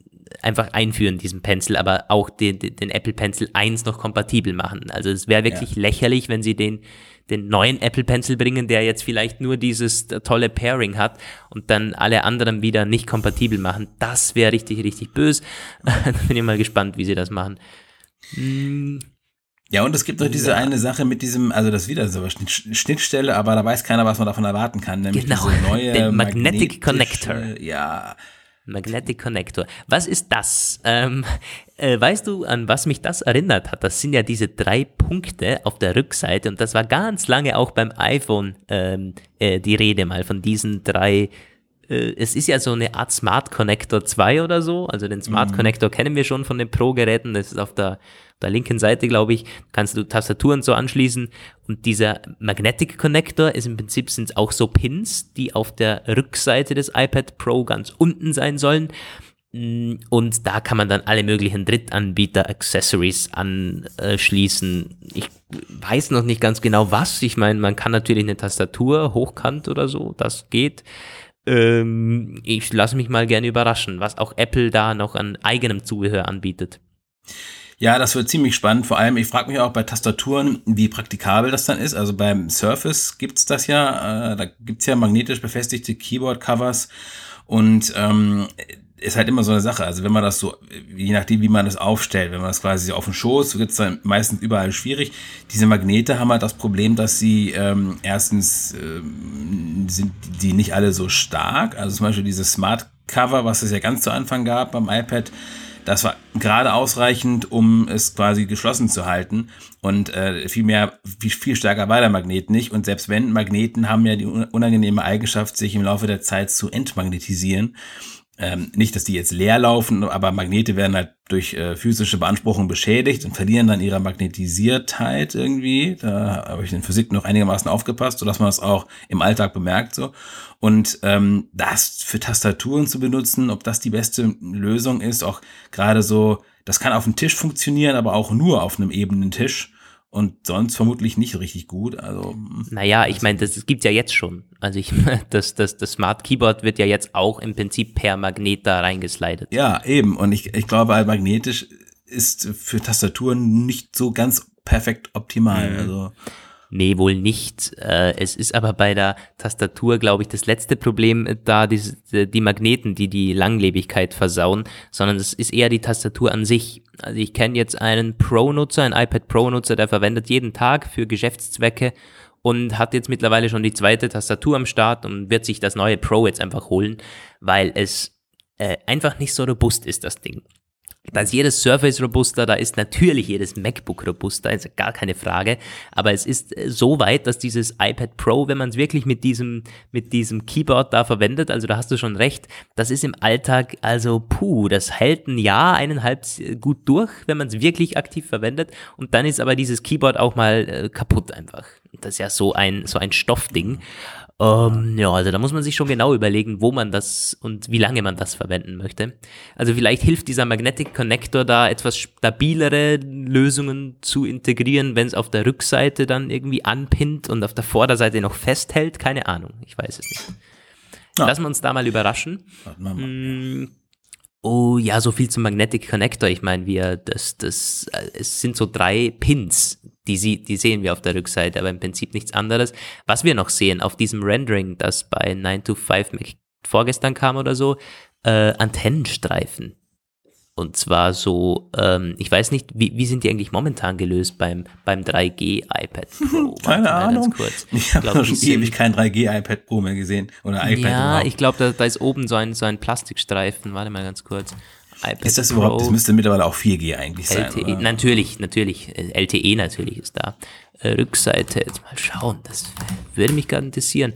Speaker 2: einfach einführen, diesen Pencil, aber auch den, den Apple Pencil 1 noch kompatibel machen. Also es wäre wirklich ja. lächerlich, wenn sie den den neuen Apple Pencil bringen, der jetzt vielleicht nur dieses tolle Pairing hat und dann alle anderen wieder nicht kompatibel machen. Das wäre richtig, richtig böse. da bin ich mal gespannt, wie sie das machen.
Speaker 1: Hm. Ja, und es gibt doch diese ja. eine Sache mit diesem, also das wieder so eine Schnittstelle, aber da weiß keiner, was man davon erwarten kann.
Speaker 2: Nämlich genau, neue den Magnetic Connector.
Speaker 1: Ja,
Speaker 2: Magnetic Connector. Was ist das? Ähm, äh, weißt du, an was mich das erinnert hat? Das sind ja diese drei Punkte auf der Rückseite und das war ganz lange auch beim iPhone ähm, äh, die Rede mal von diesen drei. Äh, es ist ja so eine Art Smart Connector 2 oder so. Also den Smart mhm. Connector kennen wir schon von den Pro-Geräten. Das ist auf der der linken Seite, glaube ich, kannst du Tastaturen so anschließen. Und dieser Magnetic Connector ist im Prinzip sind auch so Pins, die auf der Rückseite des iPad Pro ganz unten sein sollen. Mm, und da kann man dann alle möglichen Drittanbieter-Accessories anschließen. Ich weiß noch nicht ganz genau was. Ich meine, man kann natürlich eine Tastatur hochkant oder so, das geht. Ähm, ich lasse mich mal gerne überraschen, was auch Apple da noch an eigenem Zubehör anbietet.
Speaker 1: Ja, das wird ziemlich spannend. Vor allem, ich frage mich auch bei Tastaturen, wie praktikabel das dann ist. Also beim Surface gibt's das ja, äh, da gibt's ja magnetisch befestigte Keyboard-Covers und ähm, ist halt immer so eine Sache. Also wenn man das so, je nachdem, wie man das aufstellt, wenn man das quasi auf den Schoß, wird es dann meistens überall schwierig. Diese Magnete haben halt das Problem, dass sie ähm, erstens ähm, sind die nicht alle so stark. Also zum Beispiel diese Smart Cover, was es ja ganz zu Anfang gab beim iPad, das war gerade ausreichend, um es quasi geschlossen zu halten. Und äh, viel mehr, viel, viel stärker war der Magnet nicht. Und selbst wenn, Magneten haben ja die unangenehme Eigenschaft, sich im Laufe der Zeit zu entmagnetisieren ähm, nicht, dass die jetzt leer laufen, aber Magnete werden halt durch äh, physische Beanspruchung beschädigt und verlieren dann ihre Magnetisiertheit irgendwie. Da habe ich in Physik noch einigermaßen aufgepasst, sodass man das auch im Alltag bemerkt so. Und ähm, das für Tastaturen zu benutzen, ob das die beste Lösung ist, auch gerade so, das kann auf dem Tisch funktionieren, aber auch nur auf einem ebenen Tisch und sonst vermutlich nicht richtig gut. Also,
Speaker 2: hm. naja, ich meine, das, das gibt's ja jetzt schon. Also ich das, das, das Smart Keyboard wird ja jetzt auch im Prinzip per Magnet da reingeslidet.
Speaker 1: Ja, eben. Und ich, ich glaube, magnetisch ist für Tastaturen nicht so ganz perfekt optimal. Mhm. Also
Speaker 2: Nee, wohl nicht. Äh, es ist aber bei der Tastatur, glaube ich, das letzte Problem äh, da, die, die Magneten, die die Langlebigkeit versauen, sondern es ist eher die Tastatur an sich. Also ich kenne jetzt einen Pro-Nutzer, einen iPad Pro-Nutzer, der verwendet jeden Tag für Geschäftszwecke und hat jetzt mittlerweile schon die zweite Tastatur am Start und wird sich das neue Pro jetzt einfach holen, weil es äh, einfach nicht so robust ist, das Ding. Da ist jedes Surface robuster, da ist natürlich jedes MacBook robuster, ist gar keine Frage. Aber es ist äh, so weit, dass dieses iPad Pro, wenn man es wirklich mit diesem, mit diesem Keyboard da verwendet, also da hast du schon recht, das ist im Alltag, also puh, das hält ein Jahr, eineinhalb gut durch, wenn man es wirklich aktiv verwendet. Und dann ist aber dieses Keyboard auch mal äh, kaputt einfach. Das ist ja so ein, so ein Stoffding. Ähm, ja, also da muss man sich schon genau überlegen, wo man das und wie lange man das verwenden möchte. Also vielleicht hilft dieser Magnetic Connector da etwas stabilere Lösungen zu integrieren, wenn es auf der Rückseite dann irgendwie anpinnt und auf der Vorderseite noch festhält. Keine Ahnung, ich weiß es nicht. Ja. Lassen wir uns da mal überraschen. Mal. Mm, oh ja, so viel zum Magnetic Connector. Ich meine, wir, das, das, äh, es sind so drei Pins, die, sie, die sehen wir auf der Rückseite, aber im Prinzip nichts anderes. Was wir noch sehen auf diesem Rendering, das bei 9 to 5 vorgestern kam oder so, äh, Antennenstreifen. Und zwar so, ähm, ich weiß nicht, wie, wie sind die eigentlich momentan gelöst beim, beim 3G iPad Pro?
Speaker 1: Keine Ahnung. Ich habe schon ewig kein 3G iPad Pro mehr gesehen. Oder iPad
Speaker 2: Ja, überhaupt. ich glaube, da, da ist oben so ein, so ein Plastikstreifen. Warte mal ganz kurz
Speaker 1: iPad ist das überhaupt, das müsste mittlerweile auch 4G eigentlich
Speaker 2: LTE,
Speaker 1: sein. Oder?
Speaker 2: Natürlich, natürlich. LTE natürlich ist da. Äh, Rückseite, jetzt mal schauen, das würde mich gerade interessieren.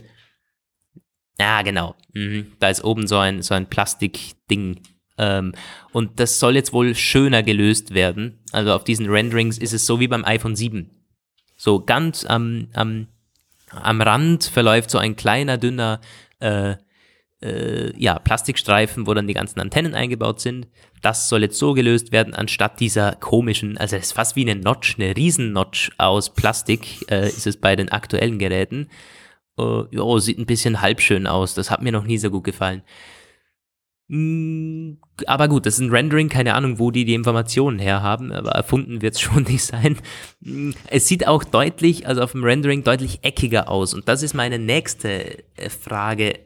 Speaker 2: Ja, genau. Mhm. Da ist oben so ein, so ein Plastikding. Ähm, und das soll jetzt wohl schöner gelöst werden. Also auf diesen Renderings ist es so wie beim iPhone 7. So ganz am, am, am Rand verläuft so ein kleiner, dünner äh, äh, ja, Plastikstreifen, wo dann die ganzen Antennen eingebaut sind. Das soll jetzt so gelöst werden, anstatt dieser komischen, also es ist fast wie eine Notch, eine Riesen-Notch aus Plastik, äh, ist es bei den aktuellen Geräten. Äh, jo, sieht ein bisschen halbschön aus, das hat mir noch nie so gut gefallen. Mm, aber gut, das ist ein Rendering, keine Ahnung, wo die die Informationen herhaben, aber erfunden wird es schon nicht sein. Mm, es sieht auch deutlich, also auf dem Rendering deutlich eckiger aus. Und das ist meine nächste äh, Frage.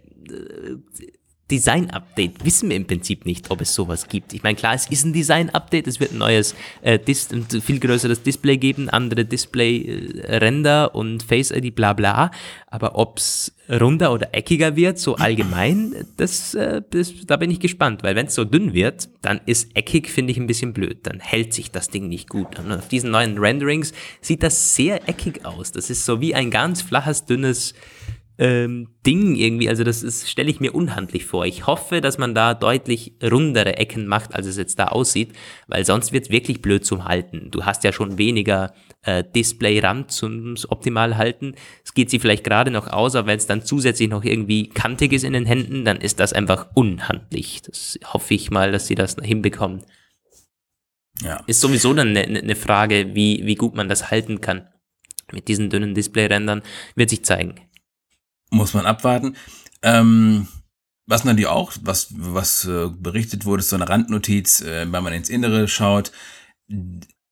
Speaker 2: Design-Update wissen wir im Prinzip nicht, ob es sowas gibt. Ich meine, klar, es ist ein Design-Update, es wird ein neues, äh, Dis ein viel größeres Display geben, andere Display-Ränder äh, und Face-ID, bla bla. Aber ob es runder oder eckiger wird, so allgemein, das, äh, das da bin ich gespannt, weil wenn es so dünn wird, dann ist eckig, finde ich, ein bisschen blöd. Dann hält sich das Ding nicht gut. Und auf diesen neuen Renderings sieht das sehr eckig aus. Das ist so wie ein ganz flaches, dünnes ähm, Ding irgendwie. Also das stelle ich mir unhandlich vor. Ich hoffe, dass man da deutlich rundere Ecken macht, als es jetzt da aussieht, weil sonst wird es wirklich blöd zum Halten. Du hast ja schon weniger äh, Display-Rand zum optimal halten. Es geht sie vielleicht gerade noch aus, aber wenn es dann zusätzlich noch irgendwie kantig ist in den Händen, dann ist das einfach unhandlich. Das hoffe ich mal, dass sie das hinbekommen. Ja. Ist sowieso dann eine ne Frage, wie, wie gut man das halten kann. Mit diesen dünnen Display-Rändern wird sich zeigen
Speaker 1: muss man abwarten. Ähm, was natürlich auch, was, was äh, berichtet wurde, ist so eine Randnotiz, äh, wenn man ins Innere schaut.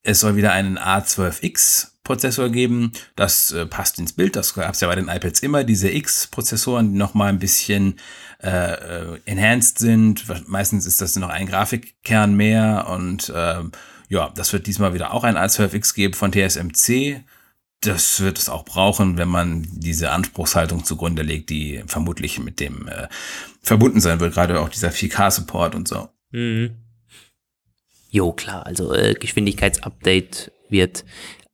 Speaker 1: Es soll wieder einen A12X Prozessor geben. Das äh, passt ins Bild. Das gab es ja bei den iPads immer, diese X-Prozessoren, die nochmal ein bisschen äh, äh, enhanced sind. Meistens ist das noch ein Grafikkern mehr und äh, ja, das wird diesmal wieder auch ein A12X geben von TSMC das wird es auch brauchen, wenn man diese Anspruchshaltung zugrunde legt, die vermutlich mit dem äh, verbunden sein wird, gerade auch dieser 4K-Support und so. Mhm.
Speaker 2: Jo, klar, also äh, Geschwindigkeitsupdate wird,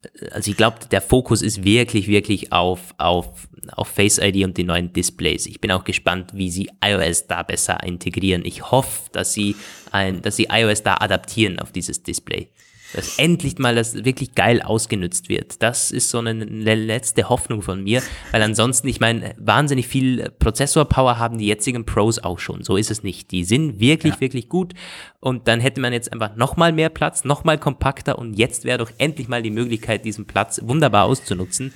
Speaker 2: äh, also ich glaube, der Fokus ist wirklich, wirklich auf, auf, auf Face ID und die neuen Displays. Ich bin auch gespannt, wie sie iOS da besser integrieren. Ich hoffe, dass sie ein, dass sie iOS da adaptieren auf dieses Display dass endlich mal das wirklich geil ausgenutzt wird. Das ist so eine letzte Hoffnung von mir, weil ansonsten, ich meine, wahnsinnig viel Prozessorpower haben die jetzigen Pros auch schon. So ist es nicht. Die sind wirklich, ja. wirklich gut. Und dann hätte man jetzt einfach nochmal mehr Platz, nochmal kompakter und jetzt wäre doch endlich mal die Möglichkeit, diesen Platz wunderbar auszunutzen.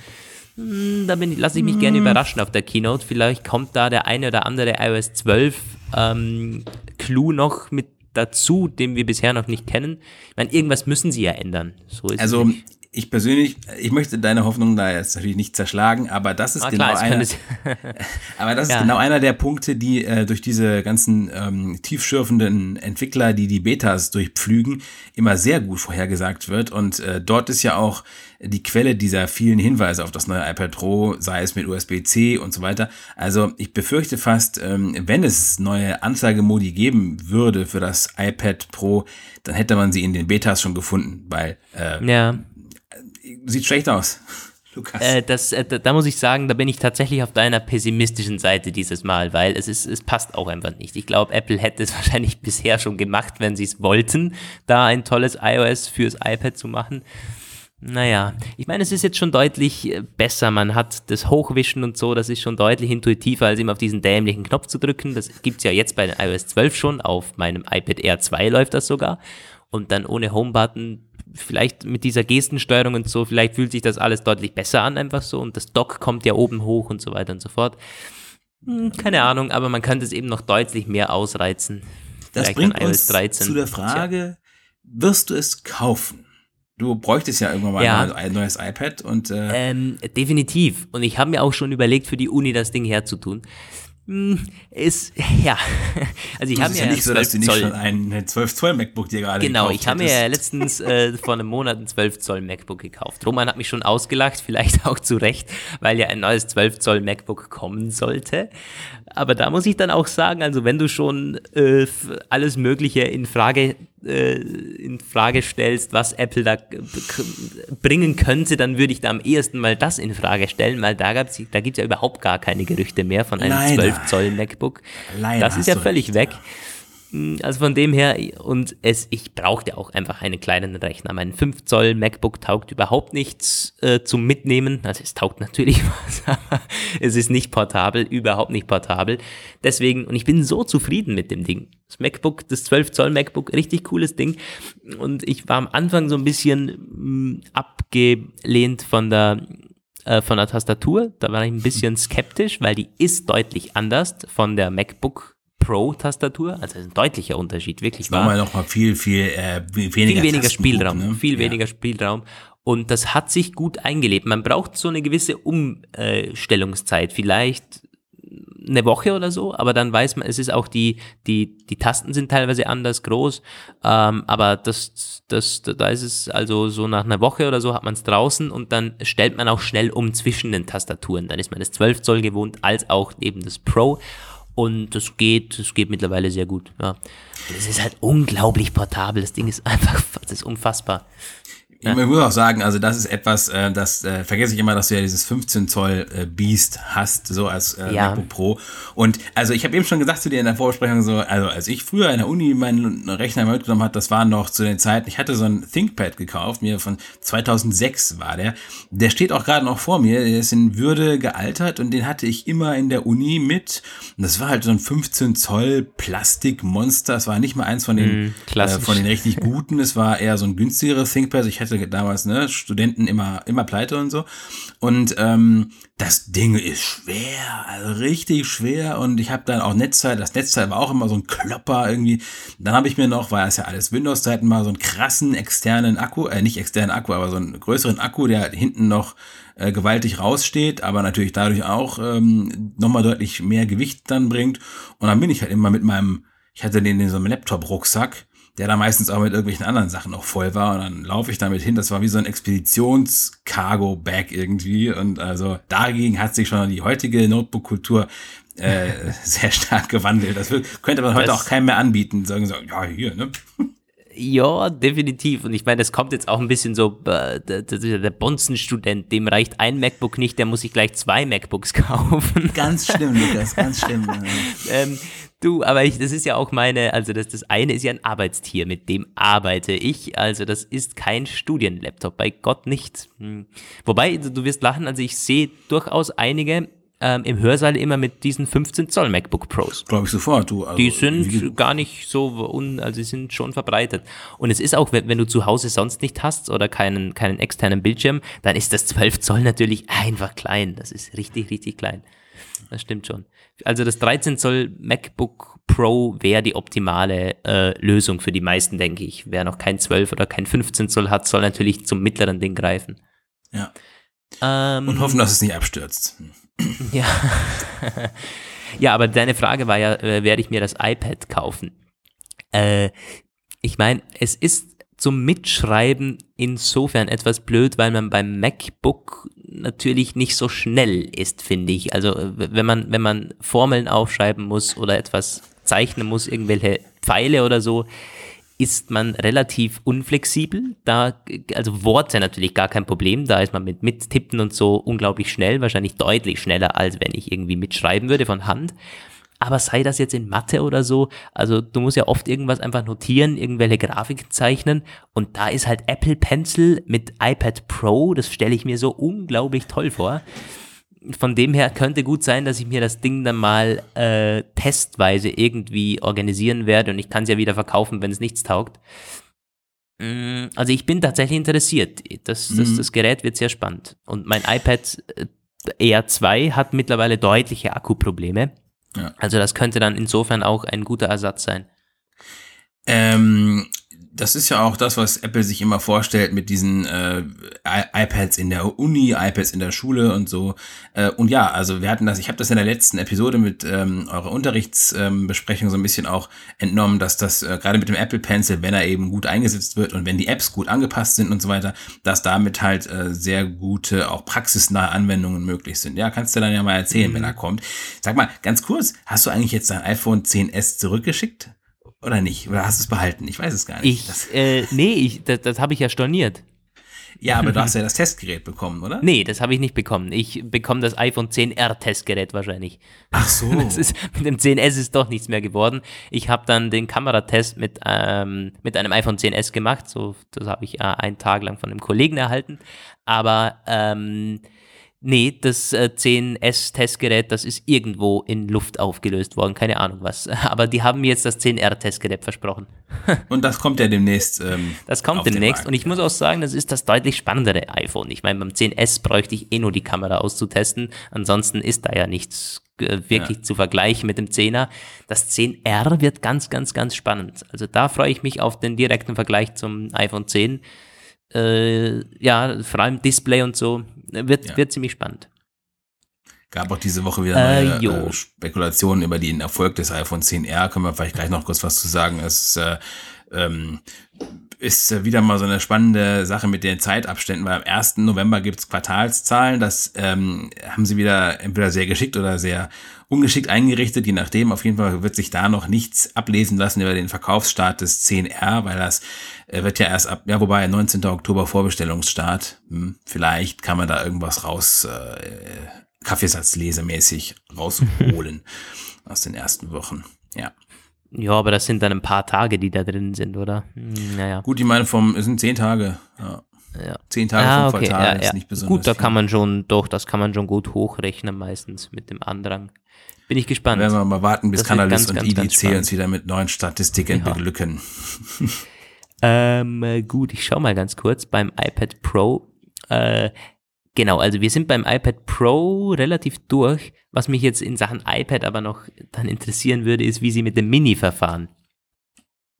Speaker 2: Hm, da lasse ich mich gerne hm. überraschen auf der Keynote. Vielleicht kommt da der eine oder andere iOS 12 ähm, Clou noch mit dazu, den wir bisher noch nicht kennen. Ich meine, irgendwas müssen sie ja ändern.
Speaker 1: So also ich persönlich, ich möchte deine Hoffnung da jetzt natürlich nicht zerschlagen, aber das ist ah, genau klar, einer, aber das ist ja. genau einer der Punkte, die äh, durch diese ganzen ähm, tiefschürfenden Entwickler, die die Betas durchpflügen, immer sehr gut vorhergesagt wird und äh, dort ist ja auch die Quelle dieser vielen Hinweise auf das neue iPad Pro, sei es mit USB-C und so weiter. Also ich befürchte fast, ähm, wenn es neue Anzeigemodi geben würde für das iPad Pro, dann hätte man sie in den Betas schon gefunden, weil äh, ja sieht schlecht aus.
Speaker 2: Lukas. Äh, das, äh, da muss ich sagen, da bin ich tatsächlich auf deiner pessimistischen Seite dieses Mal, weil es ist, es passt auch einfach nicht. Ich glaube, Apple hätte es wahrscheinlich bisher schon gemacht, wenn sie es wollten, da ein tolles iOS fürs iPad zu machen. Naja, ich meine, es ist jetzt schon deutlich äh, besser. Man hat das Hochwischen und so, das ist schon deutlich intuitiver, als immer auf diesen dämlichen Knopf zu drücken. Das gibt's ja jetzt bei iOS 12 schon. Auf meinem iPad Air 2 läuft das sogar. Und dann ohne Homebutton vielleicht mit dieser Gestensteuerung und so, vielleicht fühlt sich das alles deutlich besser an, einfach so. Und das Dock kommt ja oben hoch und so weiter und so fort. Hm, keine Ahnung, aber man könnte es eben noch deutlich mehr ausreizen.
Speaker 1: Das vielleicht bringt uns 13. zu der Frage, wirst du es kaufen? Du bräuchtest ja irgendwann mal ja. ein neues iPad und
Speaker 2: äh ähm, definitiv. Und ich habe mir auch schon überlegt, für die Uni das Ding herzutun. Hm, ist, ja.
Speaker 1: Also ich habe mir ja nicht so, dass du nicht Zoll, schon ein 12 Zoll MacBook dir gerade
Speaker 2: Genau, ich habe mir ja letztens äh, vor einem Monat ein 12 Zoll MacBook gekauft. Roman hat mich schon ausgelacht, vielleicht auch zu Recht, weil ja ein neues 12 Zoll MacBook kommen sollte. Aber da muss ich dann auch sagen, also wenn du schon äh, alles Mögliche in Frage äh, in Frage stellst, was Apple da bringen könnte, dann würde ich da am ehesten mal das in Frage stellen, weil da, gab's, da gibt es ja überhaupt gar keine Gerüchte mehr von einem Leider. 12 Zoll MacBook. Leider das ist ja völlig recht, weg. Ja. Hm, also von dem her, und es, ich brauchte auch einfach einen kleinen Rechner. Mein 5 Zoll MacBook taugt überhaupt nichts äh, zum Mitnehmen. Also es taugt natürlich was, aber es ist nicht portabel, überhaupt nicht portabel. Deswegen, und ich bin so zufrieden mit dem Ding. Das MacBook, das 12 Zoll MacBook, richtig cooles Ding. Und ich war am Anfang so ein bisschen mh, hm, abgelehnt von der äh, von der Tastatur. Da war ich ein bisschen skeptisch, weil die ist deutlich anders von der MacBook Pro-Tastatur, also ein deutlicher Unterschied, wirklich.
Speaker 1: Nochmal noch mal viel, viel, äh,
Speaker 2: weniger, viel weniger Spielraum, ne? viel ja. weniger Spielraum. Und das hat sich gut eingelebt. Man braucht so eine gewisse Umstellungszeit, vielleicht eine Woche oder so, aber dann weiß man, es ist auch die, die, die Tasten sind teilweise anders groß, ähm, aber das, das, da ist es also so nach einer Woche oder so hat man es draußen und dann stellt man auch schnell um zwischen den Tastaturen. Dann ist man das 12 Zoll gewohnt, als auch eben das Pro und das geht, das geht mittlerweile sehr gut. Ja. Es ist halt unglaublich portabel. Das Ding ist einfach, das ist unfassbar.
Speaker 1: Ja. Ich muss auch sagen, also das ist etwas, äh, das äh, vergesse ich immer, dass du ja dieses 15 Zoll äh, Beast hast, so als äh, ja. MacBook Pro. Und also ich habe eben schon gesagt zu dir in der Vorbesprechung so, also als ich früher in der Uni meinen Rechner mitgenommen hat, das war noch zu den Zeiten, ich hatte so ein ThinkPad gekauft, mir von 2006 war der. Der steht auch gerade noch vor mir, der ist in Würde gealtert und den hatte ich immer in der Uni mit. Und das war halt so ein 15 Zoll Plastikmonster. Es war nicht mal eins von den, mm, äh, von den richtig guten, es war eher so ein günstigeres ThinkPad. Ich hatte hatte damals, ne, Studenten immer, immer pleite und so. Und ähm, das Ding ist schwer, also richtig schwer. Und ich habe dann auch Netzteil, das Netzteil war auch immer so ein Klopper irgendwie. Dann habe ich mir noch, weil es ja alles Windows-Zeiten mal so einen krassen externen Akku, äh, nicht externen Akku, aber so einen größeren Akku, der hinten noch äh, gewaltig raussteht, aber natürlich dadurch auch ähm, nochmal deutlich mehr Gewicht dann bringt. Und dann bin ich halt immer mit meinem, ich hatte den in so einem Laptop-Rucksack der da meistens auch mit irgendwelchen anderen Sachen noch voll war. Und dann laufe ich damit hin. Das war wie so ein Expeditions-Cargo-Bag irgendwie. Und also dagegen hat sich schon die heutige Notebook-Kultur äh, sehr stark gewandelt. Das könnte man heute das auch keinem mehr anbieten. Sagen so, ja, hier, ne?
Speaker 2: Ja, definitiv. Und ich meine, das kommt jetzt auch ein bisschen so, äh, der, der Bonzen-Student, dem reicht ein MacBook nicht, der muss sich gleich zwei MacBooks kaufen.
Speaker 1: Ganz schlimm, Lukas, ganz schlimm.
Speaker 2: ähm, du, aber ich, das ist ja auch meine, also das, das eine ist ja ein Arbeitstier, mit dem arbeite ich. Also das ist kein Studienlaptop, bei Gott nicht. Hm. Wobei, du wirst lachen, also ich sehe durchaus einige, ähm, im Hörsaal immer mit diesen 15 Zoll MacBook Pros.
Speaker 1: Glaube ich sofort, du.
Speaker 2: Also, die sind gar nicht so, un, also sie sind schon verbreitet. Und es ist auch, wenn, wenn, du zu Hause sonst nicht hast oder keinen, keinen externen Bildschirm, dann ist das 12 Zoll natürlich einfach klein. Das ist richtig, richtig klein. Das stimmt schon. Also das 13 Zoll MacBook Pro wäre die optimale äh, Lösung für die meisten, denke ich. Wer noch kein 12 oder kein 15 Zoll hat, soll natürlich zum mittleren Ding greifen.
Speaker 1: Ja. Ähm, Und hoffen, dass es nicht abstürzt.
Speaker 2: Ja. ja, aber deine Frage war ja, äh, werde ich mir das iPad kaufen? Äh, ich meine, es ist zum Mitschreiben insofern etwas blöd, weil man beim MacBook natürlich nicht so schnell ist, finde ich. Also wenn man, wenn man Formeln aufschreiben muss oder etwas zeichnen muss, irgendwelche Pfeile oder so, ist man relativ unflexibel. Da, also Worte natürlich gar kein Problem. Da ist man mit Mittippen und so unglaublich schnell, wahrscheinlich deutlich schneller, als wenn ich irgendwie mitschreiben würde von Hand. Aber sei das jetzt in Mathe oder so, also du musst ja oft irgendwas einfach notieren, irgendwelche Grafiken zeichnen und da ist halt Apple Pencil mit iPad Pro, das stelle ich mir so unglaublich toll vor von dem her könnte gut sein, dass ich mir das Ding dann mal äh, testweise irgendwie organisieren werde und ich kann es ja wieder verkaufen, wenn es nichts taugt. Mm, also ich bin tatsächlich interessiert. Das, das, mhm. das Gerät wird sehr spannend. Und mein iPad äh, Air 2 hat mittlerweile deutliche Akkuprobleme. Ja. Also das könnte dann insofern auch ein guter Ersatz sein.
Speaker 1: Ähm, das ist ja auch das, was Apple sich immer vorstellt mit diesen äh, iPads in der Uni, iPads in der Schule und so. Äh, und ja, also wir hatten das, ich habe das in der letzten Episode mit ähm, eurer Unterrichtsbesprechung ähm, so ein bisschen auch entnommen, dass das äh, gerade mit dem Apple Pencil, wenn er eben gut eingesetzt wird und wenn die Apps gut angepasst sind und so weiter, dass damit halt äh, sehr gute, auch praxisnahe Anwendungen möglich sind. Ja, kannst du dann ja mal erzählen, mhm. wenn er kommt. Sag mal, ganz kurz, hast du eigentlich jetzt dein iPhone 10s zurückgeschickt? Oder nicht? Oder hast du es behalten? Ich weiß es gar nicht.
Speaker 2: Ich, äh, nee, ich, das, das habe ich ja storniert.
Speaker 1: Ja, aber du hast ja das Testgerät bekommen, oder?
Speaker 2: Nee, das habe ich nicht bekommen. Ich bekomme das iPhone 10R Testgerät wahrscheinlich.
Speaker 1: Ach so.
Speaker 2: Ist, mit dem 10S ist doch nichts mehr geworden. Ich habe dann den Kameratest mit, ähm, mit einem iPhone 10S gemacht. So, das habe ich äh, einen Tag lang von einem Kollegen erhalten. Aber ähm, Nee, das äh, 10S-Testgerät, das ist irgendwo in Luft aufgelöst worden, keine Ahnung was. Aber die haben mir jetzt das 10R-Testgerät versprochen.
Speaker 1: Und das kommt ja demnächst. Ähm,
Speaker 2: das kommt demnächst. Und ich muss auch sagen, das ist das deutlich spannendere iPhone. Ich meine, beim 10S bräuchte ich eh nur die Kamera auszutesten. Ansonsten ist da ja nichts äh, wirklich ja. zu vergleichen mit dem 10er. Das 10R wird ganz, ganz, ganz spannend. Also da freue ich mich auf den direkten Vergleich zum iPhone 10 äh, ja, vor allem Display und so, wird, ja. wird ziemlich spannend.
Speaker 1: Gab auch diese Woche wieder neue äh, äh, Spekulationen über den Erfolg des iPhone 10R. Können wir vielleicht gleich noch kurz was zu sagen. Es äh, ähm, ist wieder mal so eine spannende Sache mit den Zeitabständen, weil am 1. November gibt's Quartalszahlen. Das ähm, haben sie wieder entweder sehr geschickt oder sehr ungeschickt eingerichtet, je nachdem. Auf jeden Fall wird sich da noch nichts ablesen lassen über den Verkaufsstart des 10R, weil das äh, wird ja erst ab, ja, wobei 19. Oktober Vorbestellungsstart. Hm, vielleicht kann man da irgendwas raus, äh, Kaffeesatzlesemäßig rausholen aus den ersten Wochen. Ja.
Speaker 2: Ja, aber das sind dann ein paar Tage, die da drin sind, oder? Hm, naja.
Speaker 1: Gut, ich meine, vom, es sind zehn Tage. Ja. Ja. Zehn Tage ah, vom okay, Quartal ja, ist nicht besonders.
Speaker 2: Gut, da kann man schon, doch, das kann man schon gut hochrechnen meistens mit dem Andrang. Bin ich gespannt.
Speaker 1: Werden wir mal warten, bis Canalys und ganz, IDC uns wieder mit neuen Statistiken ja. beglücken.
Speaker 2: ähm, gut, ich schau mal ganz kurz beim iPad Pro. Äh, Genau, also wir sind beim iPad Pro relativ durch. Was mich jetzt in Sachen iPad aber noch dann interessieren würde, ist, wie sie mit dem Mini verfahren.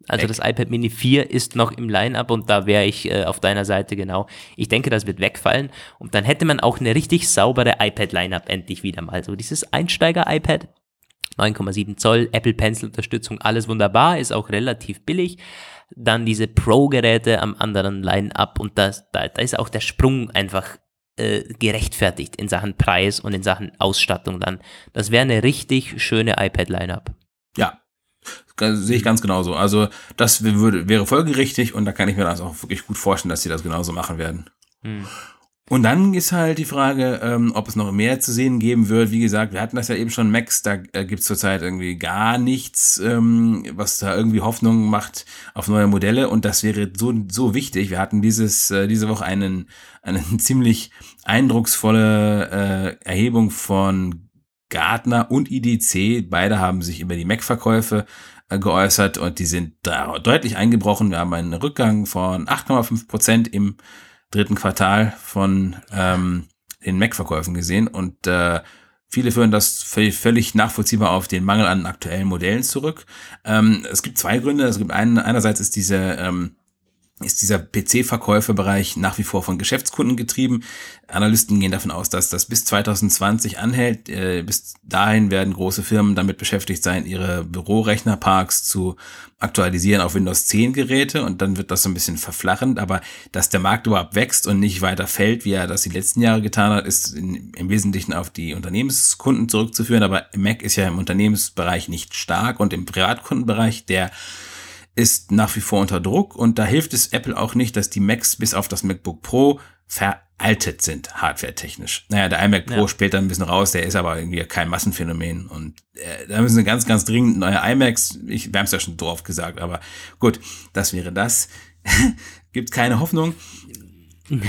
Speaker 2: Also weg. das iPad Mini 4 ist noch im Line-up und da wäre ich äh, auf deiner Seite genau. Ich denke, das wird wegfallen und dann hätte man auch eine richtig saubere iPad-Line-up endlich wieder mal. So dieses Einsteiger-iPad 9,7 Zoll, Apple Pencil Unterstützung, alles wunderbar, ist auch relativ billig. Dann diese Pro-Geräte am anderen Line-Up und das, da, da ist auch der Sprung einfach äh, gerechtfertigt in Sachen Preis und in Sachen Ausstattung dann. Das wäre eine richtig schöne iPad-Line-Up.
Speaker 1: Ja, sehe ich ganz genauso. Also das würde, wäre folgerichtig und da kann ich mir das auch wirklich gut vorstellen, dass sie das genauso machen werden. Hm. Und dann ist halt die Frage, ähm, ob es noch mehr zu sehen geben wird. Wie gesagt, wir hatten das ja eben schon, Max, da äh, gibt es zurzeit irgendwie gar nichts, ähm, was da irgendwie Hoffnung macht auf neue Modelle. Und das wäre so, so wichtig. Wir hatten dieses, äh, diese Woche einen, einen ziemlich eindrucksvolle äh, Erhebung von Gartner und IDC. Beide haben sich über die Mac-Verkäufe äh, geäußert und die sind da deutlich eingebrochen. Wir haben einen Rückgang von 8,5 Prozent im dritten Quartal von ähm, den Mac-Verkäufen gesehen und äh, Viele führen das völlig nachvollziehbar auf den Mangel an aktuellen Modellen zurück. Ähm, es gibt zwei Gründe. Es gibt einen, einerseits ist diese ähm, ist dieser PC-Verkäuferbereich nach wie vor von Geschäftskunden getrieben. Analysten gehen davon aus, dass das bis 2020 anhält. Äh, bis dahin werden große Firmen damit beschäftigt sein, ihre Bürorechnerparks zu aktualisieren auf Windows 10 Geräte und dann wird das so ein bisschen verflachend. Aber dass der Markt überhaupt wächst und nicht weiter fällt, wie er das die letzten Jahre getan hat, ist in, im Wesentlichen auf die Unternehmenskunden zurückzuführen. Aber Mac ist ja im Unternehmensbereich nicht stark und im Privatkundenbereich, der ist nach wie vor unter Druck und da hilft es Apple auch nicht, dass die Macs bis auf das MacBook Pro veraltet sind, hardware-technisch. Naja, der iMac Pro ja. spielt dann ein bisschen raus, der ist aber irgendwie kein Massenphänomen und äh, da müssen ganz, ganz dringend neue iMacs, ich, wir haben es ja schon drauf gesagt, aber gut, das wäre das. Gibt keine Hoffnung.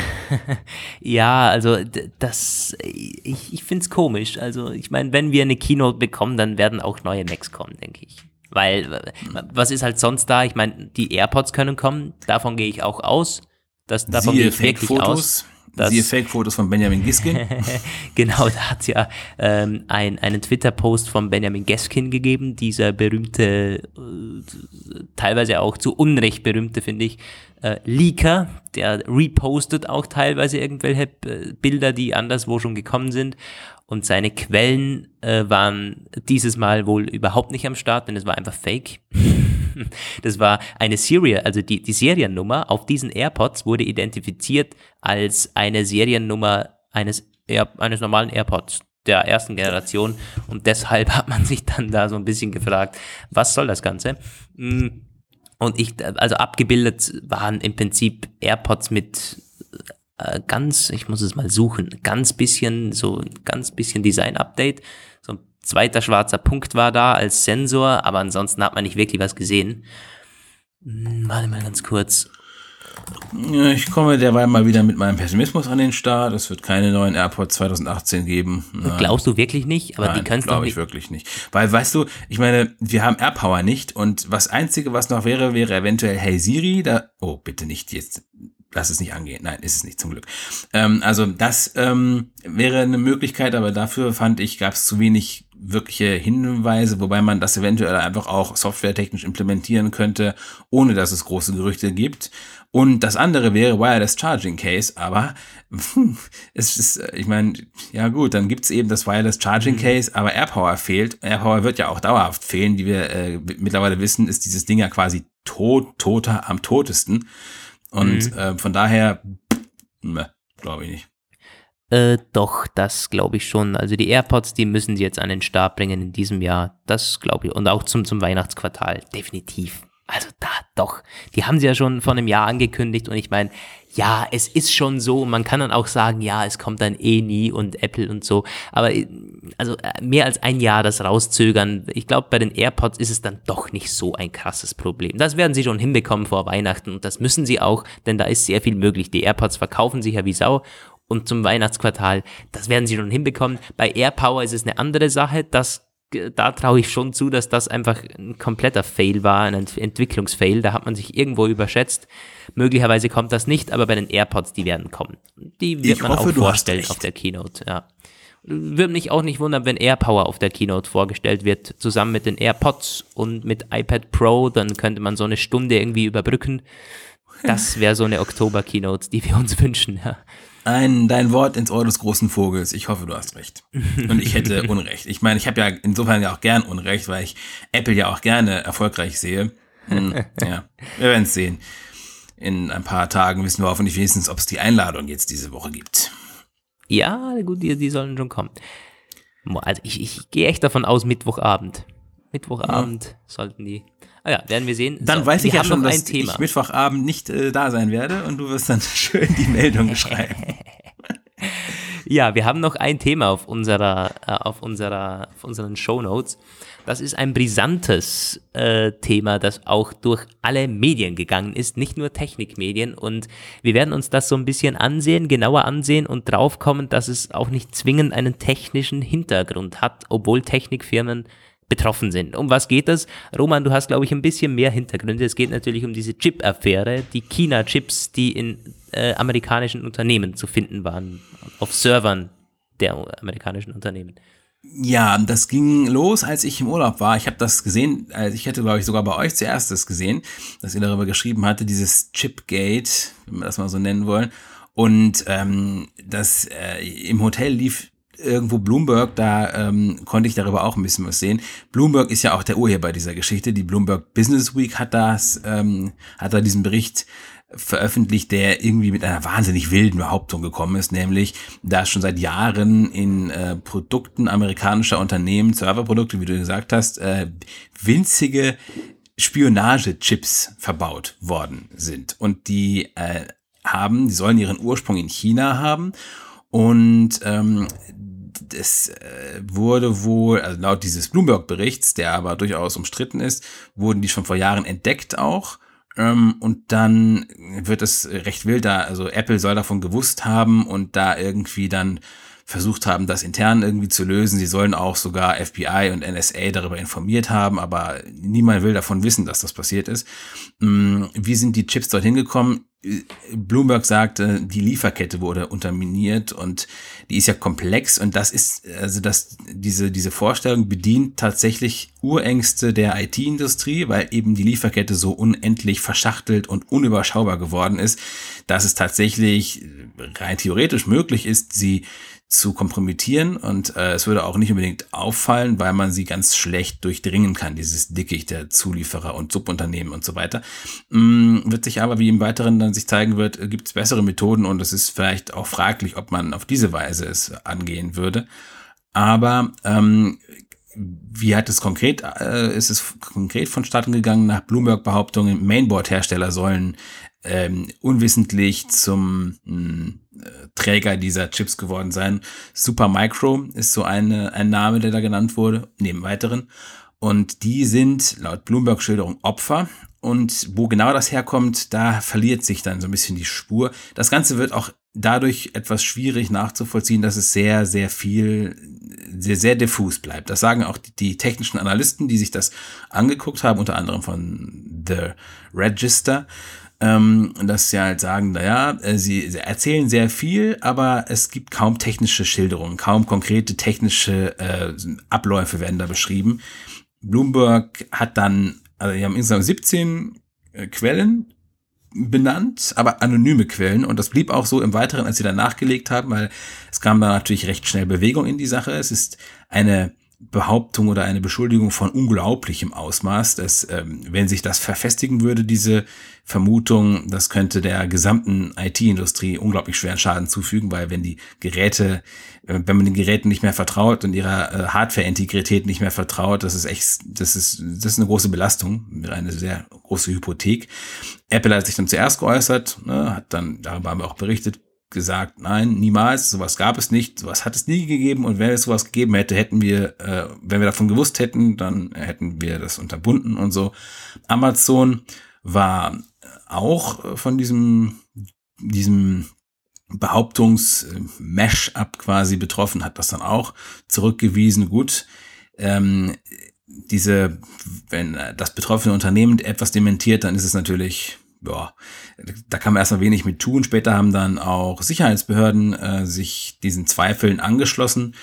Speaker 2: ja, also das, ich, ich finde es komisch. Also ich meine, wenn wir eine Keynote bekommen, dann werden auch neue Macs kommen, denke ich. Weil, was ist halt sonst da? Ich meine, die AirPods können kommen, davon gehe ich auch aus. Das, davon gehe ich wirklich aus.
Speaker 1: Das, Siehe Fake-Fotos von Benjamin Giskin.
Speaker 2: genau, da hat es ja ähm, ein, einen Twitter-Post von Benjamin Giskin gegeben, dieser berühmte, äh, teilweise auch zu Unrecht berühmte, finde ich, äh, Leaker, der repostet auch teilweise irgendwelche äh, Bilder, die anderswo schon gekommen sind. Und seine Quellen äh, waren dieses Mal wohl überhaupt nicht am Start, denn es war einfach fake. das war eine Serie, also die, die Seriennummer auf diesen AirPods wurde identifiziert als eine Seriennummer eines, Air, eines normalen AirPods der ersten Generation. Und deshalb hat man sich dann da so ein bisschen gefragt, was soll das Ganze? Mm. Und ich, also abgebildet waren im Prinzip AirPods mit äh, ganz, ich muss es mal suchen, ganz bisschen, so ganz bisschen Design-Update. So ein zweiter schwarzer Punkt war da als Sensor, aber ansonsten hat man nicht wirklich was gesehen. Hm, warte mal ganz kurz.
Speaker 1: Ich komme derweil mal wieder mit meinem Pessimismus an den Start. Es wird keine neuen AirPods 2018 geben.
Speaker 2: Nein. Glaubst du wirklich nicht?
Speaker 1: Aber Nein, die kannst du glaube ich wirklich nicht. Weil, weißt du, ich meine, wir haben AirPower nicht und was Einzige, was noch wäre, wäre eventuell Hey Siri. Da, oh, bitte nicht jetzt lass es nicht angehen. Nein, ist es nicht zum Glück. Ähm, also das ähm, wäre eine Möglichkeit, aber dafür fand ich, gab es zu wenig wirkliche Hinweise, wobei man das eventuell einfach auch softwaretechnisch implementieren könnte, ohne dass es große Gerüchte gibt. Und das andere wäre Wireless Charging Case, aber es ist, ich meine, ja gut, dann gibt's eben das Wireless Charging mhm. Case, aber AirPower fehlt. AirPower wird ja auch dauerhaft fehlen, wie wir äh, mittlerweile wissen, ist dieses Ding ja quasi tot, toter am totesten. Und mhm. äh, von daher, ne, glaube ich nicht.
Speaker 2: Äh, doch, das glaube ich schon. Also die AirPods, die müssen sie jetzt an den Start bringen in diesem Jahr. Das glaube ich. Und auch zum, zum Weihnachtsquartal. Definitiv. Also da, doch. Die haben sie ja schon vor einem Jahr angekündigt und ich meine, ja, es ist schon so. Man kann dann auch sagen, ja, es kommt dann eh nie und Apple und so. Aber also äh, mehr als ein Jahr das rauszögern, ich glaube, bei den AirPods ist es dann doch nicht so ein krasses Problem. Das werden sie schon hinbekommen vor Weihnachten und das müssen sie auch, denn da ist sehr viel möglich. Die AirPods verkaufen sich ja wie Sau und zum Weihnachtsquartal, das werden sie schon hinbekommen. Bei AirPower ist es eine andere Sache. Das da traue ich schon zu, dass das einfach ein kompletter Fail war, ein Entwicklungsfail. Da hat man sich irgendwo überschätzt. Möglicherweise kommt das nicht, aber bei den AirPods, die werden kommen. Die wird ich man hoffe, auch vorstellen auf der Keynote, ja. Würde mich auch nicht wundern, wenn AirPower auf der Keynote vorgestellt wird, zusammen mit den AirPods und mit iPad Pro, dann könnte man so eine Stunde irgendwie überbrücken. Das wäre so eine Oktober-Keynote, die wir uns wünschen, ja.
Speaker 1: Ein, dein Wort ins Ohr des großen Vogels. Ich hoffe, du hast recht. Und ich hätte Unrecht. Ich meine, ich habe ja insofern ja auch gern Unrecht, weil ich Apple ja auch gerne erfolgreich sehe. Hm, ja, wir werden es sehen. In ein paar Tagen wissen wir hoffentlich wenigstens, ob es die Einladung jetzt diese Woche gibt.
Speaker 2: Ja, gut, die, die sollen schon kommen. Also ich, ich gehe echt davon aus, Mittwochabend. Mittwochabend ja. sollten die. Ah ja, werden wir sehen.
Speaker 1: Dann so, weiß ich ja schon, dass ich Mittwochabend nicht äh, da sein werde und du wirst dann schön die Meldung schreiben.
Speaker 2: ja, wir haben noch ein Thema auf unserer, äh, auf unserer, auf unseren Show Notes. Das ist ein brisantes äh, Thema, das auch durch alle Medien gegangen ist, nicht nur Technikmedien. Und wir werden uns das so ein bisschen ansehen, genauer ansehen und draufkommen, dass es auch nicht zwingend einen technischen Hintergrund hat, obwohl Technikfirmen betroffen sind. Um was geht es? Roman, du hast, glaube ich, ein bisschen mehr Hintergründe. Es geht natürlich um diese Chip-Affäre, die China-Chips, die in äh, amerikanischen Unternehmen zu finden waren, auf Servern der amerikanischen Unternehmen.
Speaker 1: Ja, das ging los, als ich im Urlaub war. Ich habe das gesehen, also ich hätte, glaube ich, sogar bei euch zuerst das gesehen, dass ihr darüber geschrieben hatte, dieses Chipgate, wenn wir das mal so nennen wollen. Und ähm, das äh, im Hotel lief irgendwo Bloomberg, da ähm, konnte ich darüber auch ein bisschen was sehen. Bloomberg ist ja auch der Urheber dieser Geschichte. Die Bloomberg Business Week hat das, ähm, hat da diesen Bericht veröffentlicht, der irgendwie mit einer wahnsinnig wilden Behauptung gekommen ist, nämlich, dass schon seit Jahren in äh, Produkten amerikanischer Unternehmen, Serverprodukte, wie du gesagt hast, äh, winzige Spionagechips verbaut worden sind. Und die äh, haben, die sollen ihren Ursprung in China haben. Und ähm, das äh, wurde wohl, also laut dieses Bloomberg-Berichts, der aber durchaus umstritten ist, wurden die schon vor Jahren entdeckt auch. Ähm, und dann wird es recht wild da, also Apple soll davon gewusst haben und da irgendwie dann versucht haben, das intern irgendwie zu lösen. Sie sollen auch sogar FBI und NSA darüber informiert haben, aber niemand will davon wissen, dass das passiert ist. Mm, wie sind die Chips dorthin gekommen? Bloomberg sagte, die Lieferkette wurde unterminiert und die ist ja komplex und das ist, also das, diese, diese Vorstellung bedient tatsächlich Urängste der IT-Industrie, weil eben die Lieferkette so unendlich verschachtelt und unüberschaubar geworden ist, dass es tatsächlich rein theoretisch möglich ist, sie zu kompromittieren und äh, es würde auch nicht unbedingt auffallen, weil man sie ganz schlecht durchdringen kann, dieses Dickicht der Zulieferer und Subunternehmen und so weiter. Mm, wird sich aber, wie im Weiteren dann sich zeigen wird, äh, gibt es bessere Methoden und es ist vielleicht auch fraglich, ob man auf diese Weise es angehen würde. Aber ähm, wie hat es konkret, äh, ist es konkret vonstatten gegangen nach Bloomberg-Behauptungen, Mainboard-Hersteller sollen ähm, unwissentlich zum mh, hm, äh, Träger dieser Chips geworden sein. Supermicro ist so eine, ein Name, der da genannt wurde, neben weiteren. Und die sind laut Bloomberg-Schilderung Opfer. Und wo genau das herkommt, da verliert sich dann so ein bisschen die Spur. Das Ganze wird auch dadurch etwas schwierig nachzuvollziehen, dass es sehr, sehr viel, sehr, sehr diffus bleibt. Das sagen auch die, die technischen Analysten, die sich das angeguckt haben, unter anderem von The Register dass sie halt sagen, naja, äh, sie, sie erzählen sehr viel, aber es gibt kaum technische Schilderungen, kaum konkrete technische äh, Abläufe werden da beschrieben. Bloomberg hat dann, also die haben insgesamt 17 äh, Quellen benannt, aber anonyme Quellen. Und das blieb auch so im Weiteren, als sie dann nachgelegt haben, weil es kam da natürlich recht schnell Bewegung in die Sache. Es ist eine Behauptung oder eine Beschuldigung von unglaublichem Ausmaß, dass ähm, wenn sich das verfestigen würde, diese Vermutung, das könnte der gesamten IT-Industrie unglaublich schweren Schaden zufügen, weil wenn die Geräte, äh, wenn man den Geräten nicht mehr vertraut und ihrer äh, Hardware-Integrität nicht mehr vertraut, das ist echt, das ist, das ist eine große Belastung, eine sehr große Hypothek. Apple hat sich dann zuerst geäußert, ne, hat dann, darüber haben wir auch berichtet, gesagt, nein, niemals, sowas gab es nicht, sowas hat es nie gegeben und wenn es sowas gegeben hätte, hätten wir, äh, wenn wir davon gewusst hätten, dann hätten wir das unterbunden und so. Amazon war auch von diesem, diesem Behauptungs-Mash-up quasi betroffen, hat das dann auch zurückgewiesen. Gut, ähm, diese, wenn das betroffene Unternehmen etwas dementiert, dann ist es natürlich ja, da kann man erstmal wenig mit tun. Später haben dann auch Sicherheitsbehörden äh, sich diesen Zweifeln angeschlossen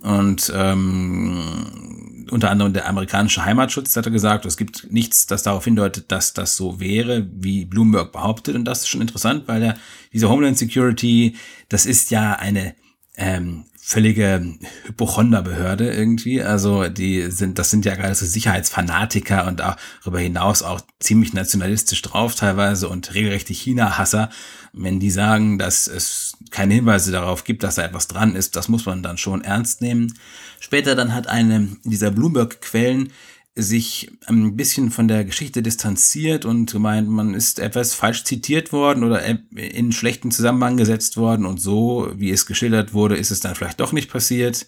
Speaker 1: und ähm, unter anderem der amerikanische Heimatschutz hat er gesagt, es gibt nichts, das darauf hindeutet, dass das so wäre, wie Bloomberg behauptet. Und das ist schon interessant, weil der, diese Homeland Security, das ist ja eine ähm, völlige Hypochonderbehörde irgendwie. Also die sind, das sind ja gerade so Sicherheitsfanatiker und darüber hinaus auch ziemlich nationalistisch drauf teilweise und regelrechte China-Hasser. Wenn die sagen, dass es keine Hinweise darauf gibt, dass da etwas dran ist, das muss man dann schon ernst nehmen. Später dann hat eine dieser Bloomberg-Quellen sich ein bisschen von der Geschichte distanziert und gemeint, man ist etwas falsch zitiert worden oder in schlechten Zusammenhang gesetzt worden und so, wie es geschildert wurde, ist es dann vielleicht doch nicht passiert.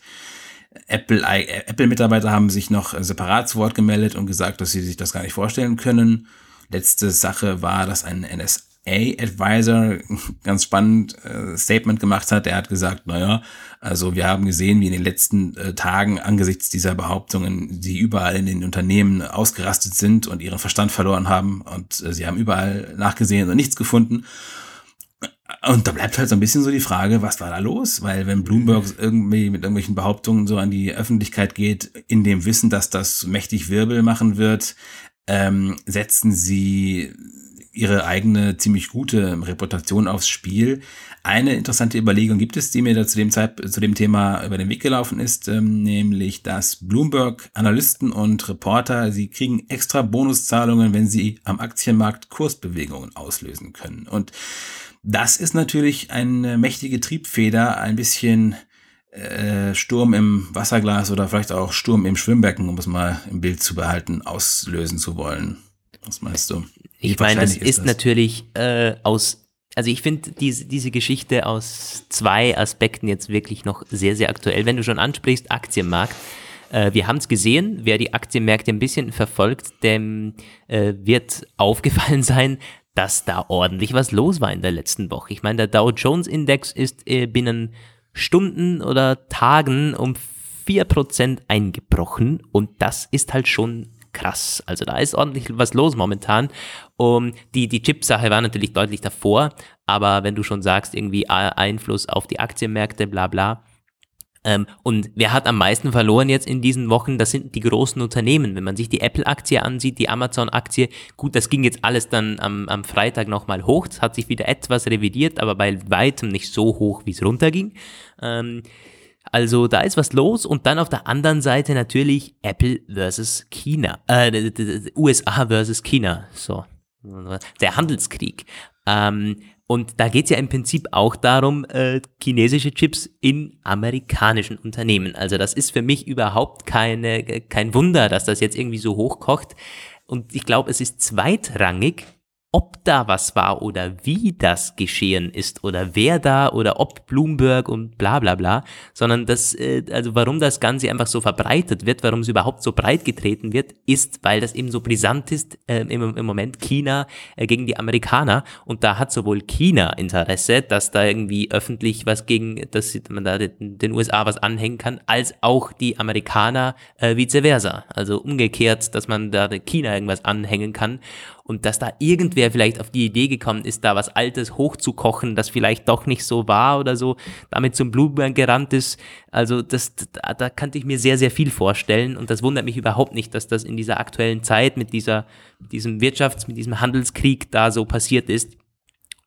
Speaker 1: Apple, Apple-Mitarbeiter haben sich noch separat zu Wort gemeldet und gesagt, dass sie sich das gar nicht vorstellen können. Letzte Sache war, dass ein NSA A-Advisor ganz spannend äh, Statement gemacht hat. Er hat gesagt, naja, also wir haben gesehen, wie in den letzten äh, Tagen angesichts dieser Behauptungen, die überall in den Unternehmen ausgerastet sind und ihren Verstand verloren haben und äh, sie haben überall nachgesehen und nichts gefunden. Und da bleibt halt so ein bisschen so die Frage, was war da los? Weil wenn Bloomberg irgendwie mit irgendwelchen Behauptungen so an die Öffentlichkeit geht, in dem Wissen, dass das mächtig Wirbel machen wird, ähm, setzen sie ihre eigene ziemlich gute Reputation aufs Spiel. Eine interessante Überlegung gibt es, die mir da zu dem, Zeit, zu dem Thema über den Weg gelaufen ist, ähm, nämlich dass Bloomberg Analysten und Reporter, sie kriegen extra Bonuszahlungen, wenn sie am Aktienmarkt Kursbewegungen auslösen können. Und das ist natürlich eine mächtige Triebfeder, ein bisschen äh, Sturm im Wasserglas oder vielleicht auch Sturm im Schwimmbecken, um es mal im Bild zu behalten, auslösen zu wollen. Was meinst du?
Speaker 2: Ich meine, das ist, ist das? natürlich äh, aus, also ich finde diese, diese Geschichte aus zwei Aspekten jetzt wirklich noch sehr, sehr aktuell. Wenn du schon ansprichst, Aktienmarkt, äh, wir haben es gesehen, wer die Aktienmärkte ein bisschen verfolgt, dem äh, wird aufgefallen sein, dass da ordentlich was los war in der letzten Woche. Ich meine, der Dow Jones Index ist äh, binnen Stunden oder Tagen um 4% eingebrochen und das ist halt schon krass. Also da ist ordentlich was los momentan. Um, die die Chip-Sache war natürlich deutlich davor, aber wenn du schon sagst, irgendwie Einfluss auf die Aktienmärkte, bla bla. Ähm, und wer hat am meisten verloren jetzt in diesen Wochen? Das sind die großen Unternehmen. Wenn man sich die Apple-Aktie ansieht, die Amazon-Aktie, gut, das ging jetzt alles dann am, am Freitag nochmal hoch. Es hat sich wieder etwas revidiert, aber bei weitem nicht so hoch, wie es runterging. Ähm, also da ist was los und dann auf der anderen Seite natürlich Apple versus China, äh, USA versus China, so der Handelskrieg. Ähm, und da geht es ja im Prinzip auch darum, äh, chinesische Chips in amerikanischen Unternehmen. Also das ist für mich überhaupt keine, kein Wunder, dass das jetzt irgendwie so hochkocht. Und ich glaube, es ist zweitrangig, ob da was war oder wie das geschehen ist oder wer da oder ob Bloomberg und bla bla bla, sondern das, äh, also warum das Ganze einfach so verbreitet wird, warum es überhaupt so breit getreten wird, ist, weil das eben so brisant ist äh, im, im Moment China äh, gegen die Amerikaner und da hat sowohl China Interesse, dass da irgendwie öffentlich was gegen, dass man da den, den USA was anhängen kann, als auch die Amerikaner äh, vice versa. Also umgekehrt, dass man da China irgendwas anhängen kann und dass da irgendwer vielleicht auf die Idee gekommen ist, da was Altes hochzukochen, das vielleicht doch nicht so war oder so, damit zum Blumen gerannt ist. Also das, da, da kannte ich mir sehr, sehr viel vorstellen und das wundert mich überhaupt nicht, dass das in dieser aktuellen Zeit mit dieser, mit diesem Wirtschafts-, mit diesem Handelskrieg da so passiert ist.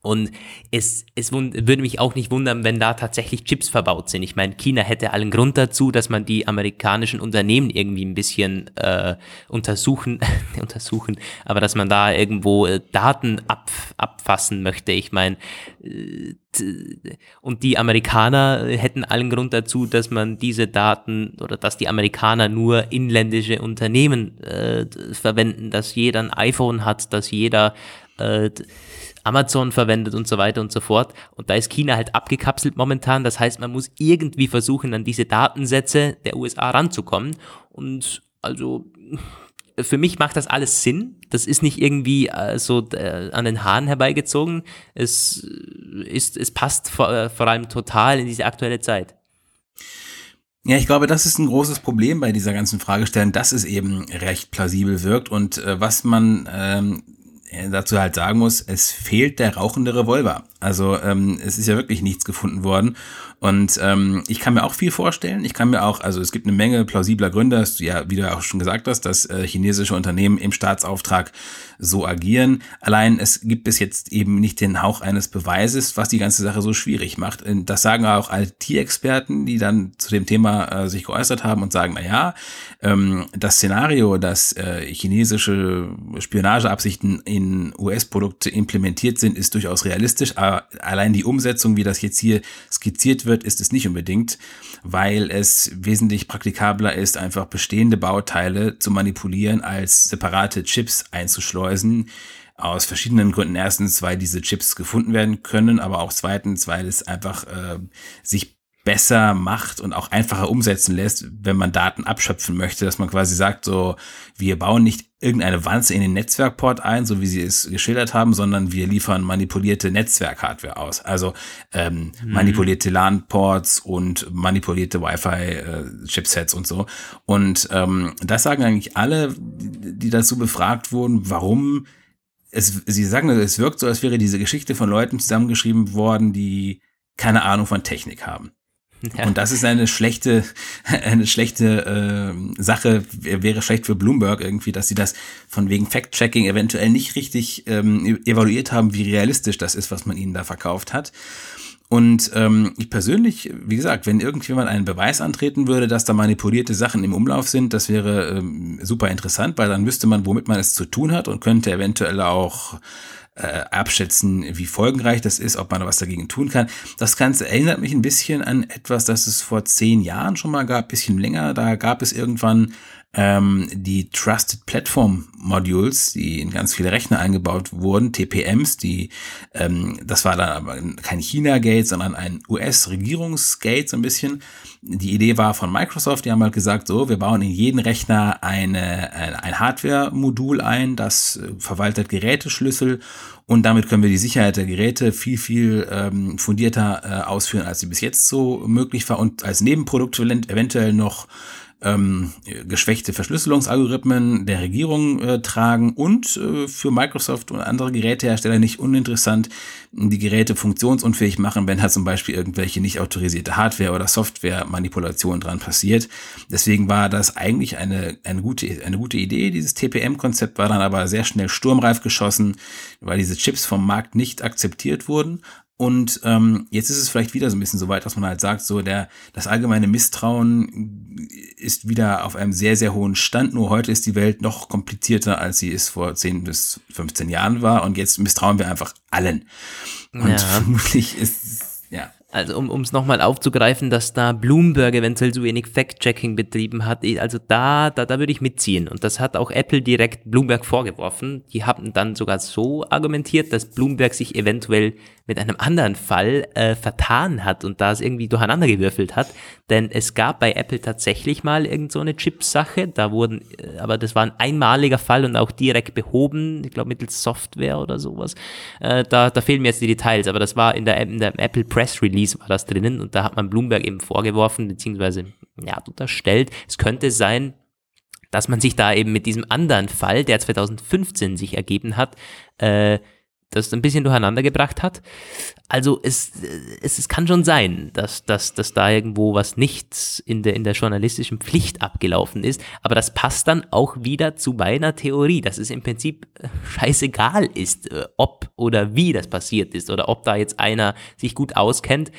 Speaker 2: Und es, es würde mich auch nicht wundern, wenn da tatsächlich Chips verbaut sind. Ich meine, China hätte allen Grund dazu, dass man die amerikanischen Unternehmen irgendwie ein bisschen äh, untersuchen, untersuchen, aber dass man da irgendwo äh, Daten ab, abfassen möchte. Ich meine, äh, und die Amerikaner hätten allen Grund dazu, dass man diese Daten oder dass die Amerikaner nur inländische Unternehmen äh, verwenden, dass jeder ein iPhone hat, dass jeder äh, Amazon verwendet und so weiter und so fort. Und da ist China halt abgekapselt momentan. Das heißt, man muss irgendwie versuchen, an diese Datensätze der USA ranzukommen. Und also für mich macht das alles Sinn. Das ist nicht irgendwie äh, so äh, an den Haaren herbeigezogen. Es ist, es passt vor, äh, vor allem total in diese aktuelle Zeit.
Speaker 1: Ja, ich glaube, das ist ein großes Problem bei dieser ganzen Fragestellung, dass es eben recht plausibel wirkt und äh, was man ähm, dazu halt sagen muss, es fehlt der rauchende Revolver. Also ähm, es ist ja wirklich nichts gefunden worden. Und ähm, ich kann mir auch viel vorstellen. Ich kann mir auch, also es gibt eine Menge plausibler Gründe, dass du ja, wie du auch schon gesagt hast, dass äh, chinesische Unternehmen im Staatsauftrag so agieren. Allein es gibt bis jetzt eben nicht den Hauch eines Beweises, was die ganze Sache so schwierig macht. Das sagen auch IT-Experten, die dann zu dem Thema äh, sich geäußert haben und sagen, na ja, ähm, das Szenario, dass äh, chinesische Spionageabsichten in US-Produkte implementiert sind, ist durchaus realistisch. Aber allein die Umsetzung, wie das jetzt hier skizziert wird, ist es nicht unbedingt, weil es wesentlich praktikabler ist, einfach bestehende Bauteile zu manipulieren, als separate Chips einzuschleusen. Aus verschiedenen Gründen. Erstens, weil diese Chips gefunden werden können, aber auch zweitens, weil es einfach äh, sich besser macht und auch einfacher umsetzen lässt, wenn man Daten abschöpfen möchte, dass man quasi sagt, so, wir bauen nicht irgendeine Wanze in den Netzwerkport ein, so wie sie es geschildert haben, sondern wir liefern manipulierte Netzwerkhardware aus. Also ähm, mhm. manipulierte LAN-Ports und manipulierte Wi-Fi-Chipsets äh, und so. Und ähm, das sagen eigentlich alle, die dazu befragt wurden, warum es, sie sagen, es wirkt so, als wäre diese Geschichte von Leuten zusammengeschrieben worden, die keine Ahnung von Technik haben. Ja. Und das ist eine schlechte, eine schlechte äh, Sache, wäre schlecht für Bloomberg irgendwie, dass sie das von wegen Fact-Checking eventuell nicht richtig ähm, evaluiert haben, wie realistisch das ist, was man ihnen da verkauft hat. Und ähm, ich persönlich, wie gesagt, wenn irgendjemand einen Beweis antreten würde, dass da manipulierte Sachen im Umlauf sind, das wäre ähm, super interessant, weil dann wüsste man, womit man es zu tun hat und könnte eventuell auch äh, abschätzen, wie folgenreich das ist, ob man was dagegen tun kann. Das Ganze erinnert mich ein bisschen an etwas, das es vor zehn Jahren schon mal gab, bisschen länger. Da gab es irgendwann ähm, die Trusted Platform Modules, die in ganz viele Rechner eingebaut wurden, TPMs, die ähm, das war dann aber kein China-Gate, sondern ein US-Regierungsgate so ein bisschen. Die Idee war von Microsoft, die haben halt gesagt, so, wir bauen in jeden Rechner eine, ein Hardware-Modul ein, das äh, verwaltet Geräteschlüssel und damit können wir die Sicherheit der Geräte viel, viel ähm, fundierter äh, ausführen, als sie bis jetzt so möglich war und als Nebenprodukt eventuell noch ähm, geschwächte Verschlüsselungsalgorithmen der Regierung äh, tragen und äh, für Microsoft und andere Gerätehersteller nicht uninteressant die Geräte funktionsunfähig machen, wenn da zum Beispiel irgendwelche nicht autorisierte Hardware- oder Software-Manipulation dran passiert. Deswegen war das eigentlich eine, eine, gute, eine gute Idee. Dieses TPM-Konzept war dann aber sehr schnell sturmreif geschossen, weil diese Chips vom Markt nicht akzeptiert wurden. Und ähm, jetzt ist es vielleicht wieder so ein bisschen so weit, dass man halt sagt, so der das allgemeine Misstrauen ist wieder auf einem sehr, sehr hohen Stand. Nur heute ist die Welt noch komplizierter, als sie es vor 10 bis 15 Jahren war. Und jetzt misstrauen wir einfach allen. Und ja. vermutlich ist ja.
Speaker 2: Also um es nochmal aufzugreifen, dass da Bloomberg eventuell so wenig Fact-Checking betrieben hat, also da, da, da würde ich mitziehen. Und das hat auch Apple direkt Bloomberg vorgeworfen. Die haben dann sogar so argumentiert, dass Bloomberg sich eventuell mit einem anderen Fall äh, vertan hat und da es irgendwie durcheinander gewürfelt hat. Denn es gab bei Apple tatsächlich mal irgend so eine Chip-Sache. Da wurden, äh, aber das war ein einmaliger Fall und auch direkt behoben, ich glaube mittels Software oder sowas. Äh, da, da fehlen mir jetzt die Details, aber das war in der, in der Apple Press Release war das drinnen und da hat man Bloomberg eben vorgeworfen, beziehungsweise ja, unterstellt, es könnte sein, dass man sich da eben mit diesem anderen Fall, der 2015 sich ergeben hat, äh, das ein bisschen durcheinander gebracht hat. Also es, es, es kann schon sein, dass, dass, dass da irgendwo was nicht in der, in der journalistischen Pflicht abgelaufen ist, aber das passt dann auch wieder zu meiner Theorie, dass es im Prinzip äh, scheißegal ist, äh, ob oder wie das passiert ist oder ob da jetzt einer sich gut auskennt.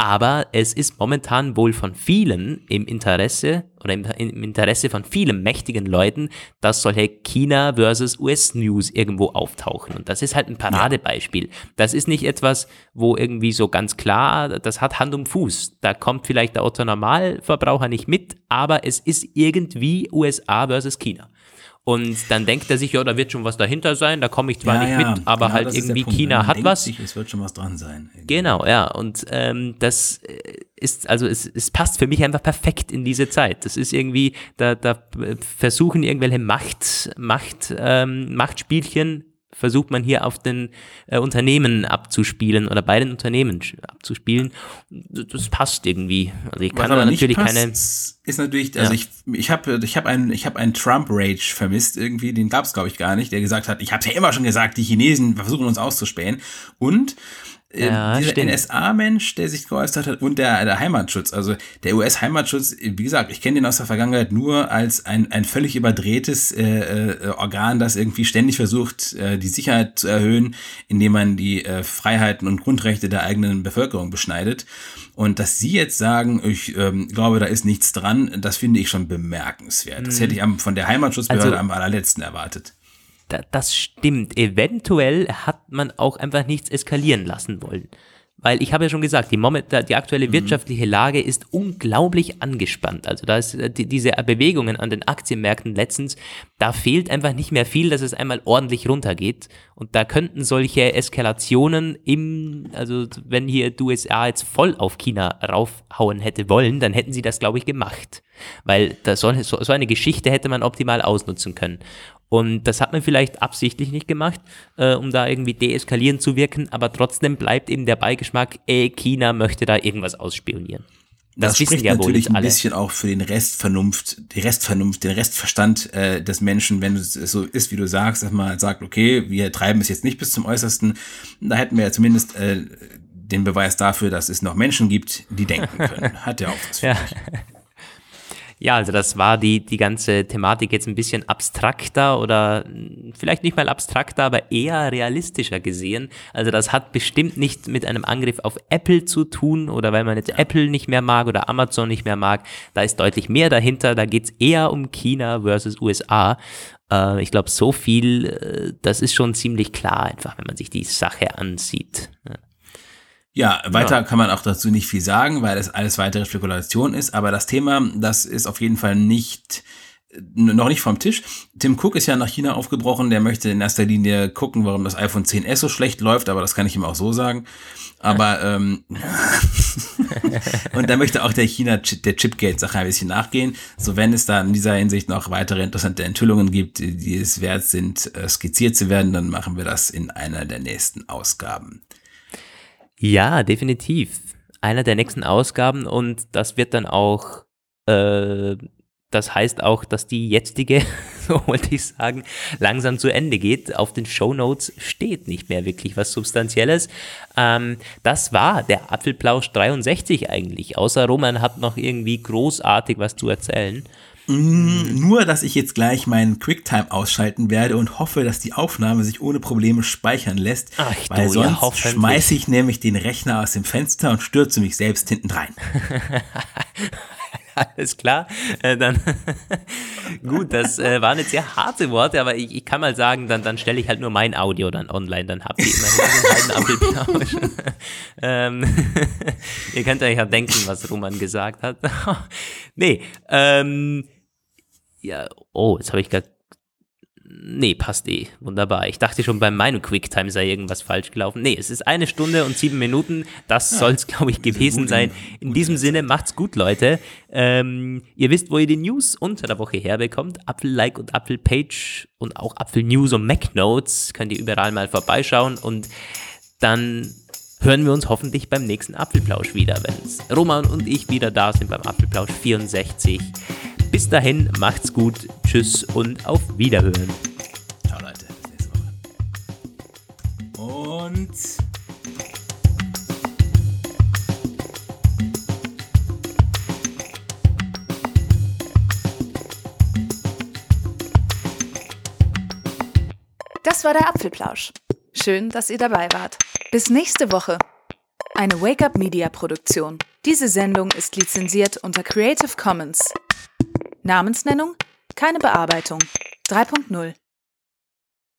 Speaker 2: Aber es ist momentan wohl von vielen im Interesse oder im, im, Interesse von vielen mächtigen Leuten, dass solche China versus US News irgendwo auftauchen. Und das ist halt ein Paradebeispiel. Das ist nicht etwas, wo irgendwie so ganz klar, das hat Hand und Fuß. Da kommt vielleicht der Otto Normalverbraucher nicht mit, aber es ist irgendwie USA versus China. Und dann denkt er sich, ja, da wird schon was dahinter sein, da komme ich zwar ja, nicht ja, mit, aber genau, halt irgendwie China hat was.
Speaker 1: Sich, es wird schon was dran sein.
Speaker 2: Irgendwie. Genau, ja. Und ähm, das äh, ist, also es, es passt für mich einfach perfekt in diese Zeit. Das ist irgendwie, da, da versuchen irgendwelche Macht, Macht, ähm, Machtspielchen versucht man hier auf den äh, Unternehmen abzuspielen oder bei den Unternehmen abzuspielen. Das passt irgendwie. Also ich kann aber natürlich passt, keine.
Speaker 1: Ist natürlich, also ja. ich, ich habe ich hab einen, ich hab einen Trump-Rage vermisst irgendwie, den gab es glaube ich gar nicht, der gesagt hat, ich habe ja immer schon gesagt, die Chinesen versuchen uns auszuspähen. Und ja, dieser NSA-Mensch, der sich geäußert hat, und der, der Heimatschutz. Also der US-Heimatschutz, wie gesagt, ich kenne den aus der Vergangenheit nur als ein, ein völlig überdrehtes äh, äh, Organ, das irgendwie ständig versucht, äh, die Sicherheit zu erhöhen, indem man die äh, Freiheiten und Grundrechte der eigenen Bevölkerung beschneidet. Und dass Sie jetzt sagen, ich ähm, glaube, da ist nichts dran, das finde ich schon bemerkenswert. Das hätte ich am, von der Heimatschutzbehörde also, am allerletzten erwartet
Speaker 2: das stimmt. Eventuell hat man auch einfach nichts eskalieren lassen wollen. Weil ich habe ja schon gesagt, die, Moment, die aktuelle mhm. wirtschaftliche Lage ist unglaublich angespannt. Also da ist äh, die, diese Bewegungen an den Aktienmärkten letztens, da fehlt einfach nicht mehr viel, dass es einmal ordentlich runtergeht. Und da könnten solche Eskalationen im, also wenn hier die USA jetzt voll auf China raufhauen hätte wollen, dann hätten sie das, glaube ich, gemacht. Weil das so, so eine Geschichte hätte man optimal ausnutzen können. Und das hat man vielleicht absichtlich nicht gemacht, äh, um da irgendwie deeskalierend zu wirken, aber trotzdem bleibt eben der Beigeschmack, ey, China möchte da irgendwas ausspionieren.
Speaker 1: Das, das spricht ja natürlich ein bisschen auch für den Restvernunft, die Restvernunft, den Restverstand äh, des Menschen, wenn es so ist, wie du sagst, dass man sagt, okay, wir treiben es jetzt nicht bis zum Äußersten. Da hätten wir ja zumindest äh, den Beweis dafür, dass es noch Menschen gibt, die denken können. Hat ja auch was für ja.
Speaker 2: Ja, also das war die, die ganze Thematik jetzt ein bisschen abstrakter oder vielleicht nicht mal abstrakter, aber eher realistischer gesehen. Also das hat bestimmt nicht mit einem Angriff auf Apple zu tun oder weil man jetzt Apple nicht mehr mag oder Amazon nicht mehr mag. Da ist deutlich mehr dahinter. Da geht's eher um China versus USA. Äh, ich glaube, so viel, äh, das ist schon ziemlich klar einfach, wenn man sich die Sache ansieht. Ja.
Speaker 1: Ja, weiter ja. kann man auch dazu nicht viel sagen, weil das alles weitere Spekulation ist. Aber das Thema, das ist auf jeden Fall nicht noch nicht vom Tisch. Tim Cook ist ja nach China aufgebrochen. Der möchte in erster Linie gucken, warum das iPhone 10s so schlecht läuft, aber das kann ich ihm auch so sagen. Aber ähm, und da möchte auch der China der Chipgate-Sache ein bisschen nachgehen. So wenn es da in dieser Hinsicht noch weitere interessante Enthüllungen gibt, die es wert sind, äh, skizziert zu werden, dann machen wir das in einer der nächsten Ausgaben.
Speaker 2: Ja, definitiv. Einer der nächsten Ausgaben und das wird dann auch, äh, das heißt auch, dass die jetzige, so wollte ich sagen, langsam zu Ende geht. Auf den Show Notes steht nicht mehr wirklich was Substanzielles. Ähm, das war der Apfelplausch 63 eigentlich. Außer Roman hat noch irgendwie großartig was zu erzählen.
Speaker 1: Mm, nur, dass ich jetzt gleich meinen QuickTime ausschalten werde und hoffe, dass die Aufnahme sich ohne Probleme speichern lässt, Ach, weil du, sonst ja, schmeiße ich nämlich den Rechner aus dem Fenster und stürze mich selbst hinten rein.
Speaker 2: Alles klar. Äh, dann gut, das äh, waren jetzt sehr harte Worte, aber ich, ich kann mal sagen, dann, dann stelle ich halt nur mein Audio dann online, dann habt ihr immerhin einen halben Apfelplausch. ähm, ihr könnt euch ja denken, was Roman gesagt hat. nee, ähm, ja, oh, jetzt habe ich gerade. Nee, passt eh. Wunderbar. Ich dachte schon, bei meinem Quicktime sei irgendwas falsch gelaufen. Nee, es ist eine Stunde und sieben Minuten. Das ja, soll es, glaube ich, gewesen gut, sein. In diesem Sinne, macht's gut, Leute. Ähm, ihr wisst, wo ihr die News unter der Woche herbekommt. Apfel-Like und Apfel-Page und auch Apfel-News und Mac-Notes. Könnt ihr überall mal vorbeischauen. Und dann hören wir uns hoffentlich beim nächsten Apfelplausch wieder, wenn Roman und ich wieder da sind beim Apfelplausch 64. Bis dahin, macht's gut, tschüss und auf Wiederhören.
Speaker 1: Ciao Leute, bis nächste Woche. Und...
Speaker 3: Das war der Apfelplausch. Schön, dass ihr dabei wart. Bis nächste Woche. Eine Wake-up Media Produktion. Diese Sendung ist lizenziert unter Creative Commons. Namensnennung? Keine Bearbeitung. 3.0